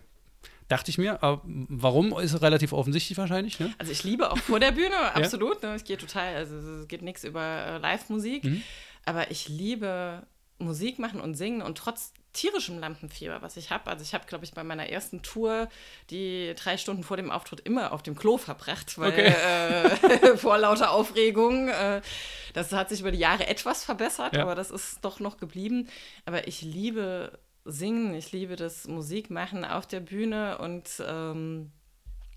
Dachte ich mir, aber warum ist relativ offensichtlich wahrscheinlich, ne? Also ich liebe auch vor der Bühne, absolut. Ne? Es geht total, also es geht nichts über äh, Live-Musik. Mhm. Aber ich liebe Musik machen und singen und trotz tierischem Lampenfieber, was ich habe. Also ich habe, glaube ich, bei meiner ersten Tour die drei Stunden vor dem Auftritt immer auf dem Klo verbracht, weil Okay. äh, vor lauter Aufregung. Äh, das hat sich über die Jahre etwas verbessert, Ja. aber das ist doch noch geblieben. Aber ich liebe Singen, ich liebe das Musikmachen auf der Bühne und ähm,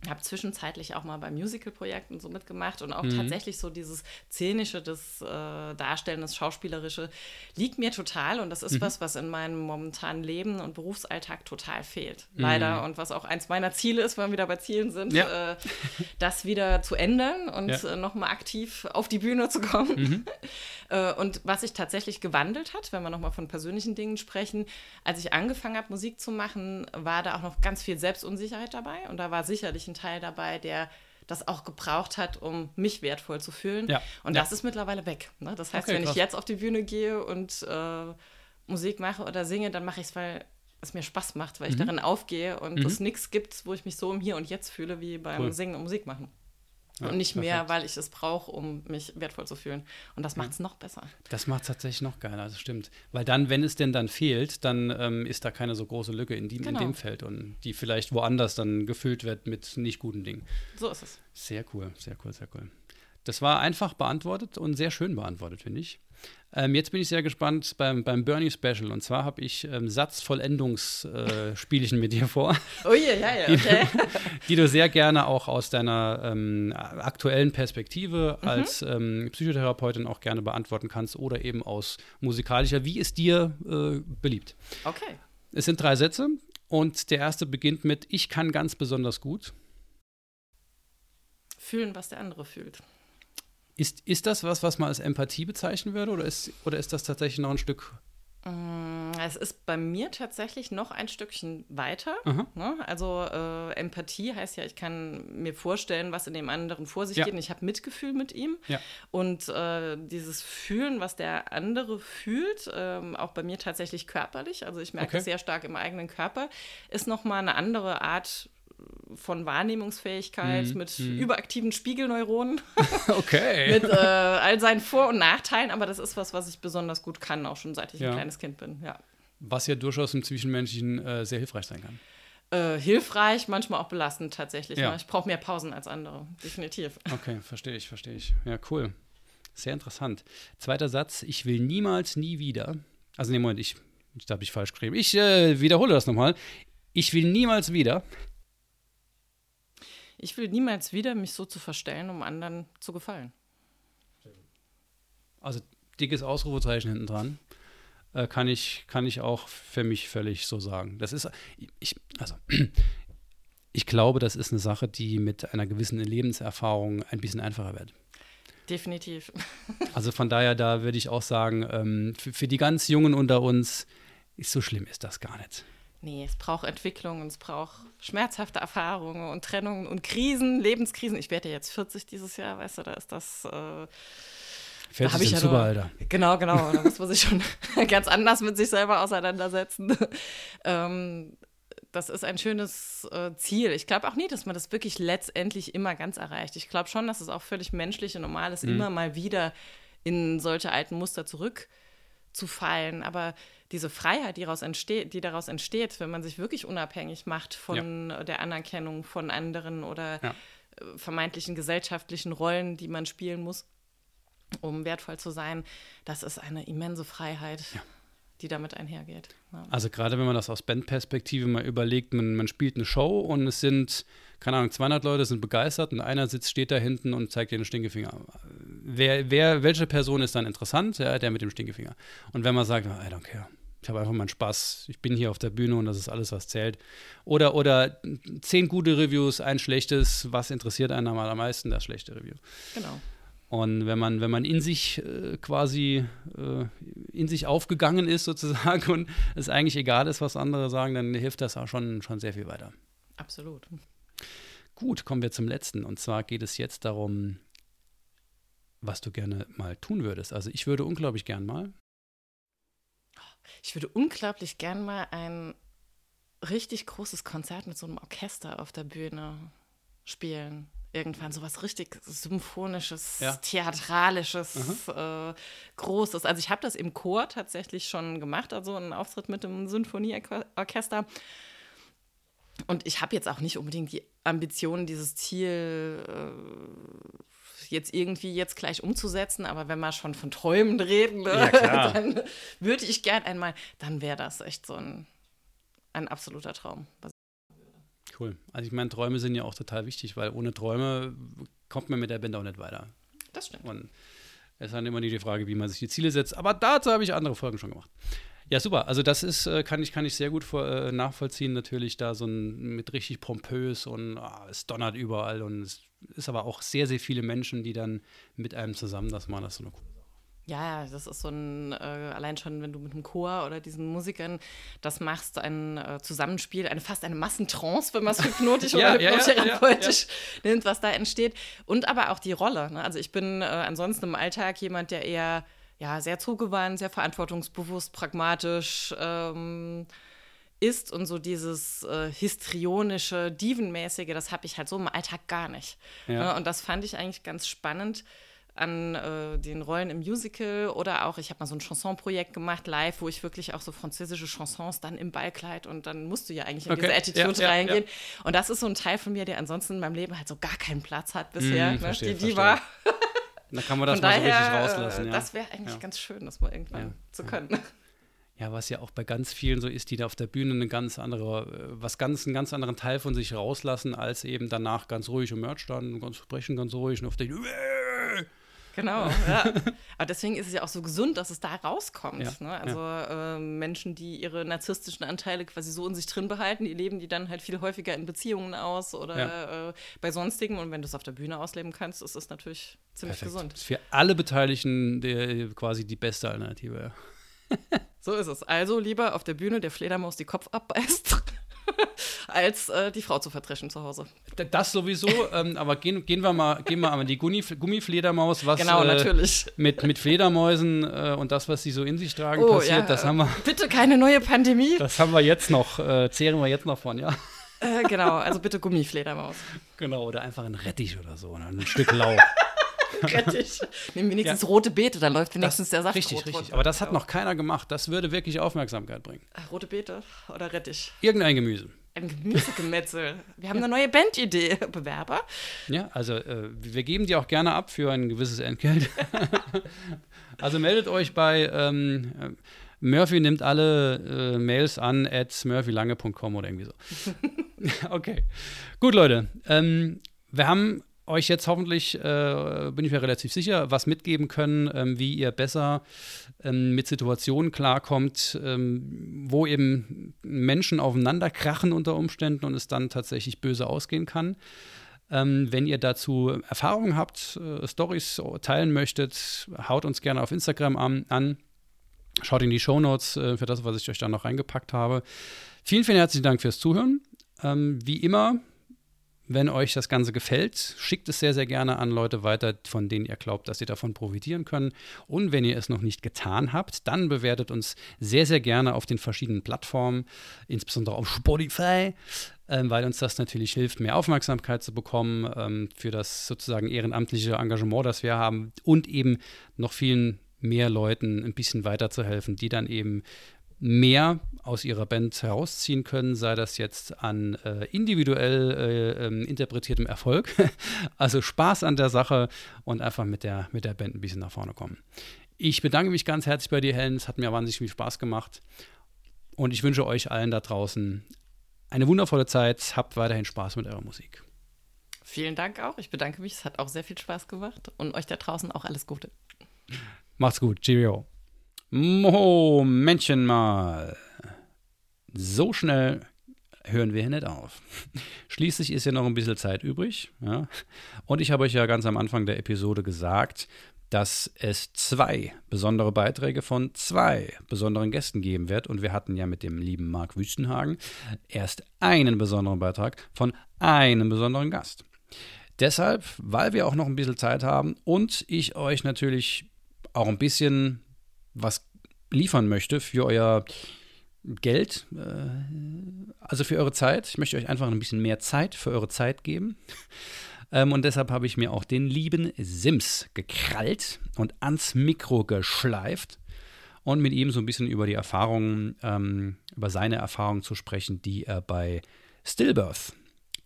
habe zwischenzeitlich auch mal bei Musical-Projekten so mitgemacht und auch Mhm. tatsächlich so dieses Szenische, das äh, Darstellen, das Schauspielerische liegt mir total und das ist Mhm. was, was in meinem momentanen Leben und Berufsalltag total fehlt. Mhm. Leider und was auch eins meiner Ziele ist, wenn wir wieder bei Zielen sind, Ja. äh, das wieder zu ändern und Ja. Mhm. äh, nochmal aktiv auf die Bühne zu kommen. Äh, und was sich tatsächlich gewandelt hat, wenn wir nochmal von persönlichen Dingen sprechen, als ich angefangen habe, Musik zu machen, war da auch noch ganz viel Selbstunsicherheit dabei. Und da war sicherlich ein Teil dabei, der das auch gebraucht hat, um mich wertvoll zu fühlen. Ja. Und Ja. das ist mittlerweile weg. Ne? Das heißt, Okay, wenn krass. ich jetzt auf die Bühne gehe und äh, Musik mache oder singe, dann mache ich es, weil es mir Spaß macht, weil ich Mhm. darin aufgehe und es nichts gibt, wo ich mich so im Hier und Jetzt fühle wie beim Cool. Singen und Musik machen. Ja, und nicht mehr, perfekt. weil ich es brauche, um mich wertvoll zu fühlen. Und das macht es noch besser. Das macht es tatsächlich noch geiler, das stimmt. Weil dann, wenn es denn dann fehlt, dann ähm, ist da keine so große Lücke in, die, in Genau. dem Feld und die vielleicht woanders dann gefüllt wird mit nicht guten Dingen. So ist es. Sehr cool, sehr cool, sehr cool. Das war einfach beantwortet und sehr schön beantwortet, finde ich. Ähm, jetzt bin ich sehr gespannt beim, beim Bernie Special. Und zwar habe ich ähm, Satzvollendungsspielchen mit dir vor, Oh je, ja, ja, okay. die du sehr gerne auch aus deiner ähm, aktuellen Perspektive als ähm, Psychotherapeutin auch gerne beantworten kannst oder eben aus musikalischer, wie es dir äh, beliebt. Okay. Es sind drei Sätze und der erste beginnt mit Ich kann ganz besonders gut. Fühlen, was der andere fühlt. Ist, ist das was, was man als Empathie bezeichnen würde oder ist, oder ist das tatsächlich noch ein Stück? Mm, Es ist bei mir tatsächlich noch ein Stückchen weiter. Ne? Also äh, Empathie heißt ja, ich kann mir vorstellen, was in dem anderen vor sich Ja. geht und ich habe Mitgefühl mit ihm. Ja. Und äh, dieses Fühlen, was der andere fühlt, ähm, auch bei mir tatsächlich körperlich, also ich merke Okay. es sehr stark im eigenen Körper, ist nochmal eine andere Art von Wahrnehmungsfähigkeit Mhm. mit Mhm. überaktiven Spiegelneuronen, Okay. mit äh, all seinen Vor- und Nachteilen, aber das ist was, was ich besonders gut kann, auch schon seit ich Ja. ein kleines Kind bin, ja. Was ja durchaus im Zwischenmenschlichen äh, sehr hilfreich sein kann. Äh, hilfreich, manchmal auch belastend tatsächlich. Ja. Ne? Ich brauche mehr Pausen als andere, definitiv. Okay, verstehe ich, verstehe ich. Ja, cool. Sehr interessant. Zweiter Satz, ich will niemals, nie wieder. Also, nee, Moment, ich, ich habe ich falsch geschrieben. Ich äh, wiederhole das nochmal. Ich will niemals wieder. Ich will niemals wieder mich so zu verstellen, um anderen zu gefallen. Also, dickes Ausrufezeichen hinten dran. Äh, kann, ich, kann ich auch für mich völlig so sagen. Das ist, ich, also, ich glaube, das ist eine Sache, die mit einer gewissen Lebenserfahrung ein bisschen einfacher wird. Definitiv. Also von daher, da würde ich auch sagen, ähm, für, für die ganz Jungen unter uns, ist so schlimm ist das gar nicht. Nee, es braucht Entwicklung und es braucht schmerzhafte Erfahrungen und Trennungen und Krisen, Lebenskrisen. Ich werde ja jetzt 40 dieses Jahr, weißt du, da ist das. Äh, Fährt hab sich ich ja super, nur- Alter. Genau, genau. Da muss man sich schon ganz anders mit sich selber auseinandersetzen. ähm, das ist ein schönes äh, Ziel. Ich glaube auch nie, dass man das wirklich letztendlich immer ganz erreicht. Ich glaube schon, dass es auch völlig menschlich und normal ist, immer mal wieder in solche alten Muster zurückzufallen. Aber diese Freiheit, die daraus, entsteht, die daraus entsteht, wenn man sich wirklich unabhängig macht von der Anerkennung von anderen oder Ja. äh, vermeintlichen gesellschaftlichen Rollen, die man spielen muss, um wertvoll zu sein, das ist eine immense Freiheit, die damit einhergeht. Ja. Also gerade wenn man das aus Bandperspektive mal überlegt, man, man spielt eine Show und es sind, keine Ahnung, 200 Leute sind begeistert und einer sitzt, steht da hinten und zeigt dir den Stinkefinger. Wer, wer, welche Person ist dann interessant? Ja, der mit dem Stinkefinger. Und wenn man sagt, I don't care, ich habe einfach meinen Spaß, ich bin hier auf der Bühne und das ist alles, was zählt. Oder, oder zehn gute Reviews, ein schlechtes, was interessiert einen am allermeisten? Das schlechte Review. Genau. Und wenn man, wenn man in sich äh, quasi äh, in sich aufgegangen ist sozusagen und es eigentlich egal ist, was andere sagen, dann hilft das auch schon, schon sehr viel weiter. Absolut. Gut, kommen wir zum letzten. Und zwar geht es jetzt darum, was du gerne mal tun würdest. Also ich würde unglaublich gern mal. Ich würde unglaublich gern mal ein richtig großes Konzert mit so einem Orchester auf der Bühne spielen. Irgendwann sowas richtig symphonisches, Ja. theatralisches, äh, großes. Also ich habe das im Chor tatsächlich schon gemacht, also einen Auftritt mit dem Sinfonieorchester. Und ich habe jetzt auch nicht unbedingt die Ambition, dieses Ziel äh, jetzt irgendwie jetzt gleich umzusetzen, aber wenn wir schon von Träumen reden, ne, Ja, dann würde ich gern einmal, dann wäre das echt so ein, ein absoluter Traum. Cool. Also ich meine, Träume sind ja auch total wichtig, weil ohne Träume kommt man mit der Band auch nicht weiter. Das stimmt. Und es ist dann immer die Frage, wie man sich die Ziele setzt. Aber dazu habe ich andere Folgen schon gemacht. Ja, super. Also das ist, äh, kann ich, kann ich sehr gut vor, äh, nachvollziehen, natürlich da so ein mit richtig pompös und ah, es donnert überall und es ist aber auch sehr, sehr viele Menschen, die dann mit einem zusammen das machen. Das ist so eine coole Sache. Ja, das ist so ein, äh, allein schon, wenn du mit einem Chor oder diesen Musikern das machst, ein äh, Zusammenspiel, eine fast eine Massentrance, wenn man es hypnotisch Ja, oder ja, ja, hypnotherapeutisch nimmt, was da entsteht. Und aber auch die Rolle. Ne? Also ich bin äh, ansonsten im Alltag jemand, der eher ja, sehr zugewandt, sehr verantwortungsbewusst, pragmatisch ähm, ist und so dieses äh, histrionische, divenmäßige, das habe ich halt so im Alltag gar nicht. Ja. Ne? Und das fand ich eigentlich ganz spannend an äh, den Rollen im Musical oder auch, ich habe mal so ein Chansonprojekt gemacht, live, wo ich wirklich auch so französische Chansons dann im Ballkleid und dann musst du ja eigentlich in Okay, diese Attitude ja, ja, reingehen. Und das ist so ein Teil von mir, der ansonsten in meinem Leben halt so gar keinen Platz hat bisher. Mm, ne? verstehe, Die. Diva. Da kann man das Von mal so richtig rauslassen. äh, Ja. das wäre eigentlich Ja. ganz schön, das mal irgendwann Ja. zu können. Ja, was ja auch bei ganz vielen so ist, die da auf der Bühne eine ganz andere, äh, was ganz, einen ganz anderen Teil von sich rauslassen, als eben danach ganz ruhig im Merch standen, ganz sprechen ganz ruhig und auf der Genau, ja. Aber deswegen ist es ja auch so gesund, dass es da rauskommt. Ja, Ne? Also äh, Menschen, die ihre narzisstischen Anteile quasi so in sich drin behalten, die leben die dann halt viel häufiger in Beziehungen aus oder äh, bei sonstigen. Und wenn du es auf der Bühne ausleben kannst, ist es natürlich ziemlich Perfekt. gesund. Das ist für alle Beteiligten der, quasi die beste Alternative. Ja. So ist es. Also lieber auf der Bühne der Fledermaus die Kopf abbeißt, als äh, die Frau zu verdreschen zu Hause. Das sowieso, ähm, aber gehen, gehen wir mal, gehen wir an die Gummi, Gummifledermaus, was Genau, äh, natürlich. mit, mit Fledermäusen äh, und das, was sie so in sich tragen, Oh, passiert, ja, das haben wir, Bitte keine neue Pandemie. das haben wir jetzt noch, äh, zehren wir jetzt noch von, ja. Äh, genau, also bitte Gummifledermaus. Genau, oder einfach ein Rettich oder so, oder ein Stück Lauch. Rettig. Nehmen wenigstens rote Beete, dann läuft wenigstens der Saft richtig, rot richtig. runter. Aber das hat Ja. noch keiner gemacht. Das würde wirklich Aufmerksamkeit bringen. Rote Beete oder Rettich? Irgendein Gemüse. Ein Gemüsegemetzel. Wir haben eine neue Bandidee. Bewerber? Ja, also äh, wir geben die auch gerne ab für ein gewisses Entgelt. also meldet euch bei ähm, Murphy nimmt alle äh, Mails an at murphylange.com oder irgendwie so. okay. Gut, Leute. Ähm, wir haben euch jetzt hoffentlich, äh, bin ich mir relativ sicher, was mitgeben können, ähm, wie ihr besser ähm, mit Situationen klarkommt, ähm, wo eben Menschen aufeinander krachen unter Umständen und es dann tatsächlich böse ausgehen kann. Ähm, wenn ihr dazu Erfahrungen habt, äh, Stories teilen möchtet, haut uns gerne auf Instagram an. an. Schaut in die Shownotes äh, für das, was ich euch da noch reingepackt habe. Vielen, vielen herzlichen Dank fürs Zuhören. Ähm, wie immer, wenn euch das Ganze gefällt, schickt es sehr, sehr gerne an Leute weiter, von denen ihr glaubt, dass sie davon profitieren können. Und wenn ihr es noch nicht getan habt, dann bewertet uns sehr, sehr gerne auf den verschiedenen Plattformen, insbesondere auf Spotify, ähm, weil uns das natürlich hilft, mehr Aufmerksamkeit zu bekommen ähm, für das sozusagen ehrenamtliche Engagement, das wir haben und eben noch vielen mehr Leuten ein bisschen weiterzuhelfen, die dann eben mehr aus ihrer Band herausziehen können, sei das jetzt an äh, individuell äh, ähm, interpretiertem Erfolg, also Spaß an der Sache und einfach mit der, mit der Band ein bisschen nach vorne kommen. Ich bedanke mich ganz herzlich bei dir, Helen. Es hat mir wahnsinnig viel Spaß gemacht. Und ich wünsche euch allen da draußen eine wundervolle Zeit. Habt weiterhin Spaß mit eurer Musik. Vielen Dank auch. Ich bedanke mich. Es hat auch sehr viel Spaß gemacht. Und euch da draußen auch alles Gute. Macht's gut. Cheerio. Momentchen mal. So schnell hören wir hier nicht auf. Schließlich ist ja noch ein bisschen Zeit übrig. Ja? Und ich habe euch ja ganz am Anfang der Episode gesagt, dass es zwei besondere Beiträge von zwei besonderen Gästen geben wird. Und wir hatten ja mit dem lieben Marc Wüstenhagen erst einen besonderen Beitrag von einem besonderen Gast. Deshalb, weil wir auch noch ein bisschen Zeit haben und ich euch natürlich auch ein bisschen was liefern möchte für euer Geld, äh, also für eure Zeit. Ich möchte euch einfach ein bisschen mehr Zeit für eure Zeit geben. Ähm, und deshalb habe ich mir auch den lieben Sims gekrallt und ans Mikro geschleift und mit ihm so ein bisschen über die Erfahrungen, ähm, über seine Erfahrungen zu sprechen, die er bei Stillbirth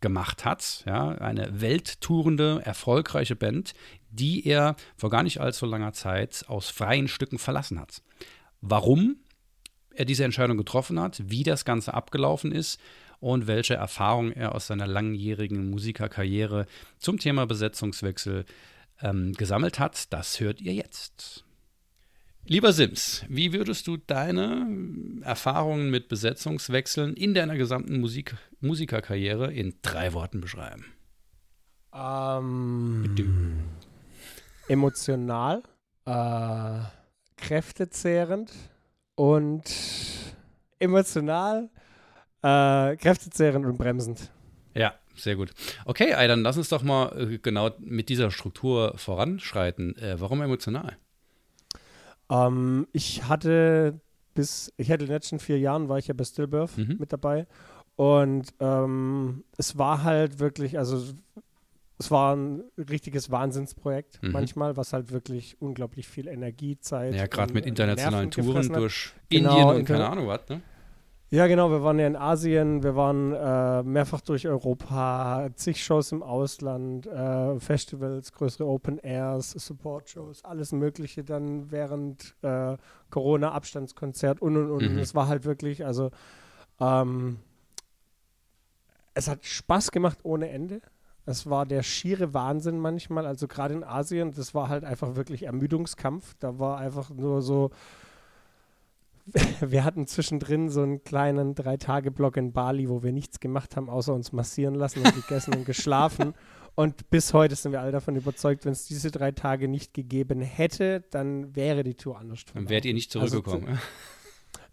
gemacht hat. Ja, eine welttourende, erfolgreiche Band, die er vor gar nicht allzu langer Zeit aus freien Stücken verlassen hat. Warum er diese Entscheidung getroffen hat, wie das Ganze abgelaufen ist und welche Erfahrungen er aus seiner langjährigen Musikerkarriere zum Thema Besetzungswechsel ähm, gesammelt hat, das hört ihr jetzt. Lieber Sims, wie würdest du deine Erfahrungen mit Besetzungswechseln in deiner gesamten Musik Musikerkarriere in drei Worten beschreiben? Ähm, emotional, äh, kräftezehrend und emotional, äh, kräftezehrend und bremsend. Ja, sehr gut. Okay, Ay, dann lass uns doch mal äh, genau mit dieser Struktur voranschreiten. Äh, warum emotional? Ähm, ich hatte bis, ich hatte in den letzten vier Jahren war ich ja bei Stillbirth mhm. mit dabei und ähm, es war halt wirklich, also es war ein richtiges Wahnsinnsprojekt mhm. manchmal, was halt wirklich unglaublich viel Energie, Zeit. Ja, gerade mit internationalen Touren durch genau, Indien und keine Ahnung was, ne? Ja, genau. Wir waren ja in Asien, wir waren äh, mehrfach durch Europa, zig Shows im Ausland, äh, Festivals, größere Open Airs, Support-Shows, alles Mögliche dann während äh, Corona-Abstandskonzert und und und. Mhm. Es war halt wirklich, also ähm, es hat Spaß gemacht ohne Ende. Es war der schiere Wahnsinn manchmal, also gerade in Asien, das war halt einfach wirklich Ermüdungskampf. Da war einfach nur so, wir hatten zwischendrin so einen kleinen Drei-Tage-Block in Bali, wo wir nichts gemacht haben, außer uns massieren lassen und gegessen und geschlafen. Und bis heute sind wir alle davon überzeugt, wenn es diese drei Tage nicht gegeben hätte, dann wäre die Tour anders. Dann wärt ihr nicht also zurückgekommen. Also,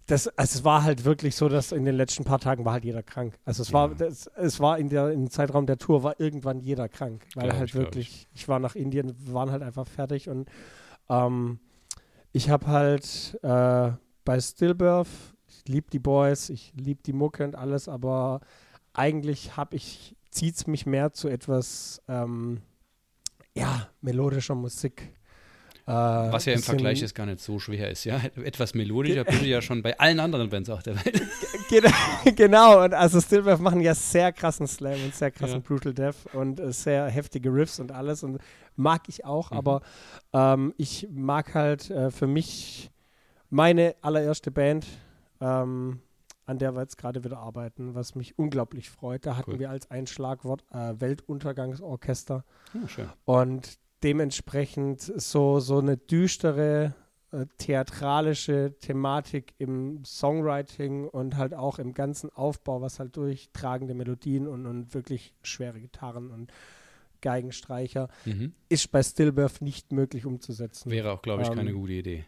das, also es war halt wirklich so, dass in den letzten paar Tagen war halt jeder krank. Also es ja. war, das, es war in der im Zeitraum der Tour war irgendwann jeder krank, weil glaub halt ich, wirklich, ich. ich. war nach Indien, wir waren halt einfach fertig und ähm, ich habe halt äh, bei Stillbirth, ich liebe die Boys, ich liebe die Mucke und alles, aber eigentlich habe ich, zieht es mich mehr zu etwas, ähm, ja, melodischer Musik. Äh, Was ja im Vergleich jetzt gar nicht so schwer ist, ja. Etwas melodischer bist du ja schon bei allen anderen Bands auch der Welt. Genau, und also Stillbirth machen ja sehr krassen Slam und sehr krassen Ja. Brutal Death und äh, sehr heftige Riffs und alles und mag ich auch, Mhm. aber ähm, ich mag halt äh, für mich meine allererste Band, ähm, an der wir jetzt gerade wieder arbeiten, was mich unglaublich freut. Da hatten Cool. wir als Einschlagwort äh, Weltuntergangsorchester Oh, und dementsprechend so, so eine düstere, äh, theatralische Thematik im Songwriting und halt auch im ganzen Aufbau, was halt durch tragende Melodien und, und wirklich schwere Gitarren und Geigenstreicher Mhm. ist bei Stillbirth nicht möglich umzusetzen. Wäre auch, glaube ich, keine Ähm, gute Idee.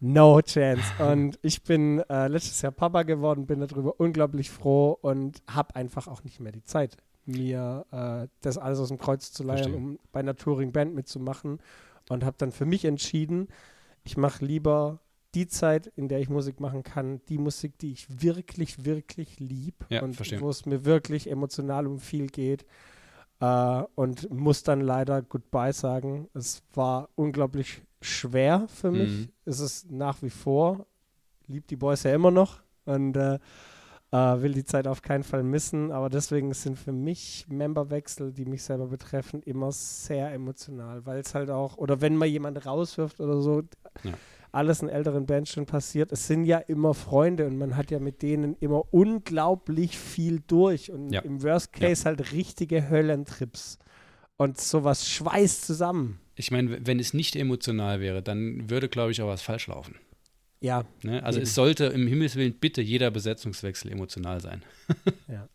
No chance. Und ich bin äh, letztes Jahr Papa geworden, bin darüber unglaublich froh und habe einfach auch nicht mehr die Zeit, mir äh, das alles aus dem Kreuz zu Verstehe. um bei einer Touring-Band mitzumachen. Und habe dann für mich entschieden, ich mache lieber die Zeit, in der ich Musik machen kann, die Musik, die ich wirklich, wirklich lieb Ja, und wo es mir wirklich emotional um viel geht. Äh, und muss dann leider Goodbye sagen. Es war unglaublich schwer für mich. Mhm. Es ist nach wie vor. Liebt die Boys ja immer noch und äh, äh, will die Zeit auf keinen Fall missen. Aber deswegen sind für mich Memberwechsel, die mich selber betreffen, immer sehr emotional, weil es halt auch, oder wenn mal jemand rauswirft oder so, Ja. alles in älteren Bands schon passiert. Es sind ja immer Freunde und man hat ja mit denen immer unglaublich viel durch und Ja. im Worst Case halt richtige Höllentrips. Und sowas schweißt zusammen. Ich meine, wenn es nicht emotional wäre, dann würde, glaube ich, auch was falsch laufen. Ja, Ne? Also Eben. es sollte im Himmelswillen bitte jeder Besetzungswechsel emotional sein.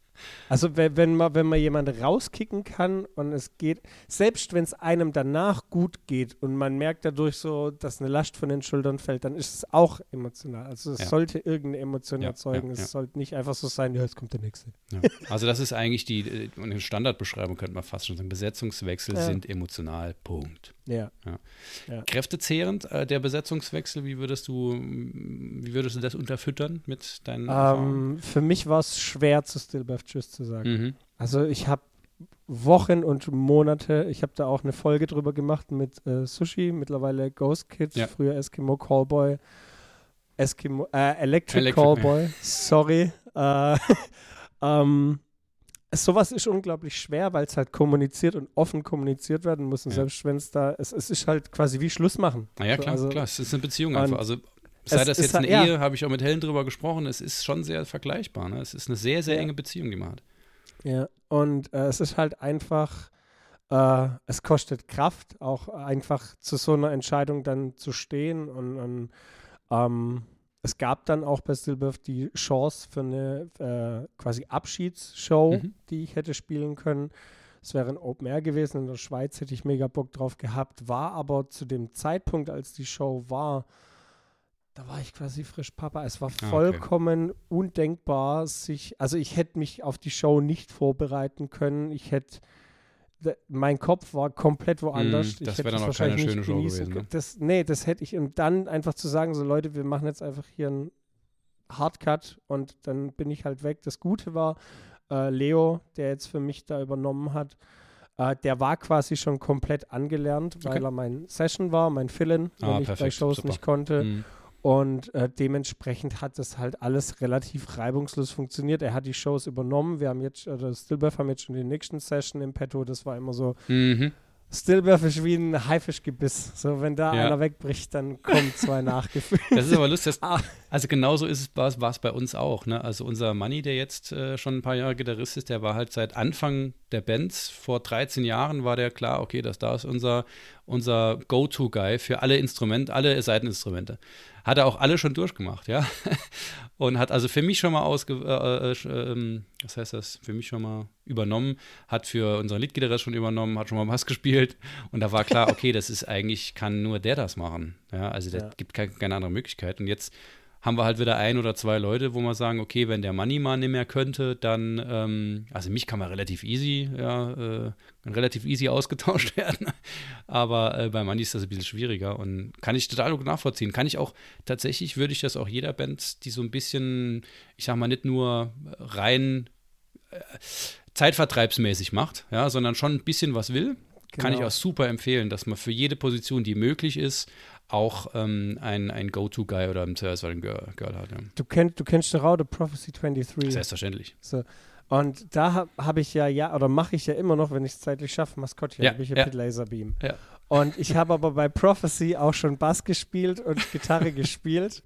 Also wenn, wenn, man, wenn man jemanden rauskicken kann und es geht, selbst wenn es einem danach gut geht und man merkt dadurch so, dass eine Last von den Schultern fällt, dann ist es auch emotional. Also es Ja. sollte irgendeine Emotion Ja, erzeugen. ja, es ja. sollte nicht einfach so sein, ja, jetzt kommt der nächste. Ja. Also das ist eigentlich die äh, eine Standardbeschreibung, könnte man fast schon sagen. Besetzungswechsel Ja. sind emotional. Punkt. Ja. Kräftezehrend äh, der Besetzungswechsel, wie würdest du, mm, wie würdest du das unterfüttern mit deinen? Ähm, für mich war es schwer zu Stillbirth Tschüss zu sagen. Mhm. Also ich habe Wochen und Monate, ich habe da auch eine Folge drüber gemacht mit äh, Sushi, mittlerweile Ghost Kid, Ja. früher Eskimo Callboy, Eskimo, äh, Electric, Electric, Callboy, sorry. Äh, ähm, sowas ist unglaublich schwer, weil es halt kommuniziert und offen kommuniziert werden muss. Und Ja. selbst wenn es da, es, es ist halt quasi wie Schluss machen. Naja, klar, also- klar, es ist eine Beziehung einfach. Also sei das ist jetzt eine halt- ja. Ehe, habe ich auch mit Helen drüber gesprochen, es ist schon sehr vergleichbar. Ne? Es ist eine sehr, sehr Ja. enge Beziehung, die man hat. Ja, und äh, es ist halt einfach, äh, es kostet Kraft, auch einfach zu so einer Entscheidung dann zu stehen. Und, und ähm, es gab dann auch bei Stillbirth die Chance für eine äh, quasi Abschiedsshow, Mhm. die ich hätte spielen können. Es wäre ein Open Air gewesen. In der Schweiz hätte ich mega Bock drauf gehabt, war aber zu dem Zeitpunkt, als die Show war, da war ich quasi frisch Papa. Es war Ah, okay. vollkommen undenkbar, sich, also ich hätte mich auf die Show nicht vorbereiten können. Ich hätte, mein Kopf war komplett woanders. Mm, ich das hätte wäre dann auch wahrscheinlich keine nicht schöne Show gewesen, ne? Das, nee, das hätte ich, und dann einfach zu sagen, so Leute, wir machen jetzt einfach hier einen Hardcut und dann bin ich halt weg. Das Gute war, äh, Leo, der jetzt für mich da übernommen hat, äh, der war quasi schon komplett angelernt, weil Okay. er mein Session war, mein Fill-In, wenn Ah, ich bei perfekt, Shows super. nicht konnte. Mhm. Und äh, dementsprechend hat das halt alles relativ reibungslos funktioniert. Er hat die Shows übernommen. Wir haben jetzt, oder Stillbirth haben jetzt schon die nächsten Session im Petto. Das war immer so, Mhm. Stillbirth ist wie ein Haifischgebiss. So, wenn da Ja. einer wegbricht, dann kommen zwei nachgefüllt. Das ist aber lustig. Ah. Das, also genauso ist es, war, es- war es bei uns auch. Ne? Also unser Manni, der jetzt äh, schon ein paar Jahre Gitarrist ist, der war halt seit Anfang der Bands, vor 13 Jahren war der klar, okay, das da ist unser, unser Go-To-Guy für alle Instrumente, alle Seiteninstrumente. Hat er auch alle schon durchgemacht, ja. Und hat also für mich schon mal ausge, äh, äh, ähm, was heißt das, für mich schon mal übernommen, hat für unseren Leadgitarrist schon übernommen, hat schon mal Bass gespielt und da war klar, okay, das ist eigentlich, kann nur der das machen. Ja, also da Ja. gibt keine, keine andere Möglichkeit. Und jetzt haben wir halt wieder ein oder zwei Leute, wo wir sagen, okay, wenn der Money mal nicht mehr könnte, dann, ähm, also mich kann man relativ easy, ja, äh, relativ easy ausgetauscht werden. Aber äh, bei Money ist das ein bisschen schwieriger und kann ich total gut nachvollziehen. Kann ich auch, tatsächlich würde ich das auch jeder Band, die so ein bisschen, ich sag mal, nicht nur rein äh, zeitvertreibsmäßig macht, ja, sondern schon ein bisschen was will, kann ich Genau. auch super empfehlen, dass man für jede Position, die möglich ist, auch ähm, ein, ein Go-To-Guy oder im Zweifelsfall ein Girl, Girl hat. Ja. Du, kennst, du kennst The Prophecy 23. Selbstverständlich. So. Und da habe hab ich ja, ja, oder mache ich ja immer noch, wenn ich es zeitlich schaffe, Maskottchen, Ja, habe ich ja, ja. Pit Laserbeam. Ja. Und ich habe aber bei Prophecy auch schon Bass gespielt und Gitarre gespielt,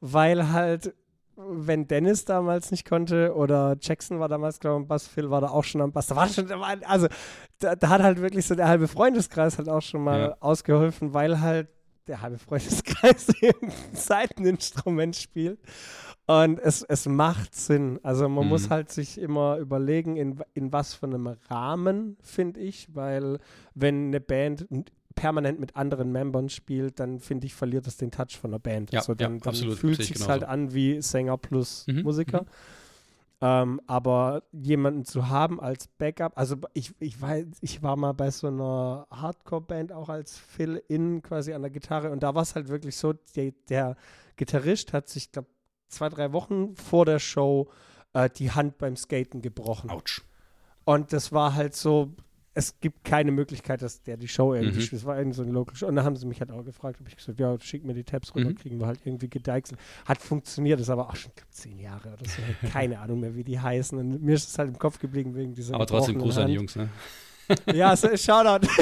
weil halt, wenn Dennis damals nicht konnte oder Jackson war damals, glaube ich, am Bass, Phil war da auch schon am Bass. Da war schon, also da, da hat halt wirklich so der halbe Freundeskreis halt auch schon mal Ja. ausgeholfen, weil halt der halbe Freundeskreis ein Seiteninstrument spielt. Und es, es macht Sinn. Also man Mhm. muss halt sich immer überlegen, in, in was für einem Rahmen, finde ich, weil wenn eine Band permanent mit anderen Membern spielt, dann finde ich, verliert es den Touch von der Band. Ja, so, dann, ja, dann absolut. fühlt ich sich genauso. halt an wie Sänger plus Mhm, Musiker. mhm. Ähm, aber jemanden zu haben als Backup, also ich, ich, weiß, ich war mal bei so einer Hardcore-Band auch als Fill-In quasi an der Gitarre und da war es halt wirklich so, der, der Gitarrist hat sich, glaube zwei, drei Wochen vor der Show äh, die Hand beim Skaten gebrochen. Autsch. Und das war halt so, es gibt keine Möglichkeit, dass der die Show irgendwie Mhm. spielt. Es war irgendwie so ein Local Show. Und da haben sie mich halt auch gefragt, habe ich gesagt, ja, schick mir die Tabs rüber, Mhm. kriegen wir halt irgendwie gedeichselt. Hat funktioniert, ist aber auch schon zehn Jahre oder so. Keine Ahnung mehr, wie die heißen. Und mir ist es halt im Kopf geblieben wegen dieser Aber trotzdem Gruß an die. Jungs, ne? Ja, so, Shoutout.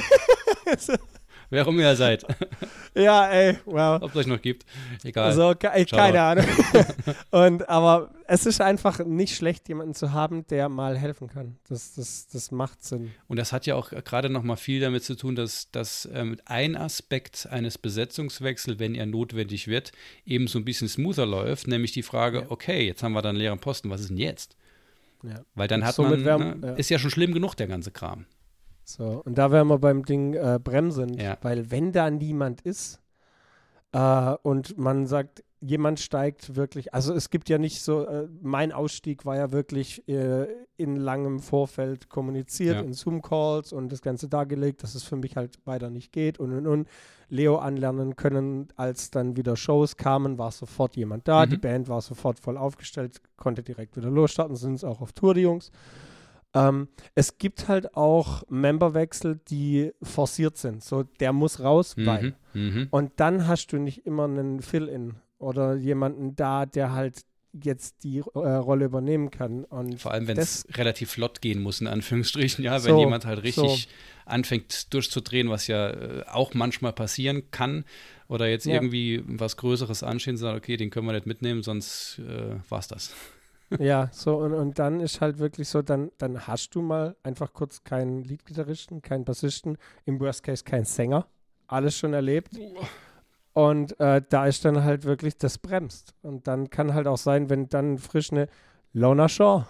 Wer auch immer ihr seid, ja, ey, wow. ob es euch noch gibt. Egal. Also, ke Shoutout. keine Ahnung. Und, aber es ist einfach nicht schlecht, jemanden zu haben, der mal helfen kann. Das, das, das macht Sinn. Und das hat ja auch gerade noch mal viel damit zu tun, dass, dass ähm, ein Aspekt eines Besetzungswechsels, wenn er notwendig wird, eben so ein bisschen smoother läuft, nämlich die Frage, Ja. okay, jetzt haben wir da einen leeren Posten, was ist denn jetzt? Ja. Weil dann hat man, wär- ne, ja. ist ja schon schlimm genug, der ganze Kram. So, und da wären wir beim Ding äh, bremsen, Ja. weil wenn da niemand ist äh, und man sagt, jemand steigt wirklich, also es gibt ja nicht so, äh, mein Ausstieg war ja wirklich äh, in langem Vorfeld kommuniziert, Ja. in Zoom-Calls und das Ganze dargelegt, dass es für mich halt weiter nicht geht und und und. Leo anlernen können, als dann wieder Shows kamen, war sofort jemand da, Mhm. die Band war sofort voll aufgestellt, konnte direkt wieder losstarten, sind es auch auf Tour, die Jungs. Ähm, es gibt halt auch Memberwechsel, die forciert sind. So, der muss raus, weil. Mhm. Mhm. Und dann hast du nicht immer einen Fill-In oder jemanden da, der halt jetzt die äh, Rolle übernehmen kann. Und Vor allem, wenn es relativ flott gehen muss, in Anführungsstrichen, ja, wenn So, jemand halt richtig anfängt durchzudrehen, was ja äh, auch manchmal passieren kann, oder jetzt Ja. irgendwie was Größeres anstehen, sagt, okay, den können wir nicht mitnehmen, sonst äh, war's das. Ja, so und, und dann ist halt wirklich so, dann, dann hast du mal einfach kurz keinen Leadgitarristen, keinen Bassisten, im Worst Case keinen Sänger. Alles schon erlebt. Und äh, da ist dann halt wirklich, das bremst. Und dann kann halt auch sein, wenn dann frisch eine Lona Shaw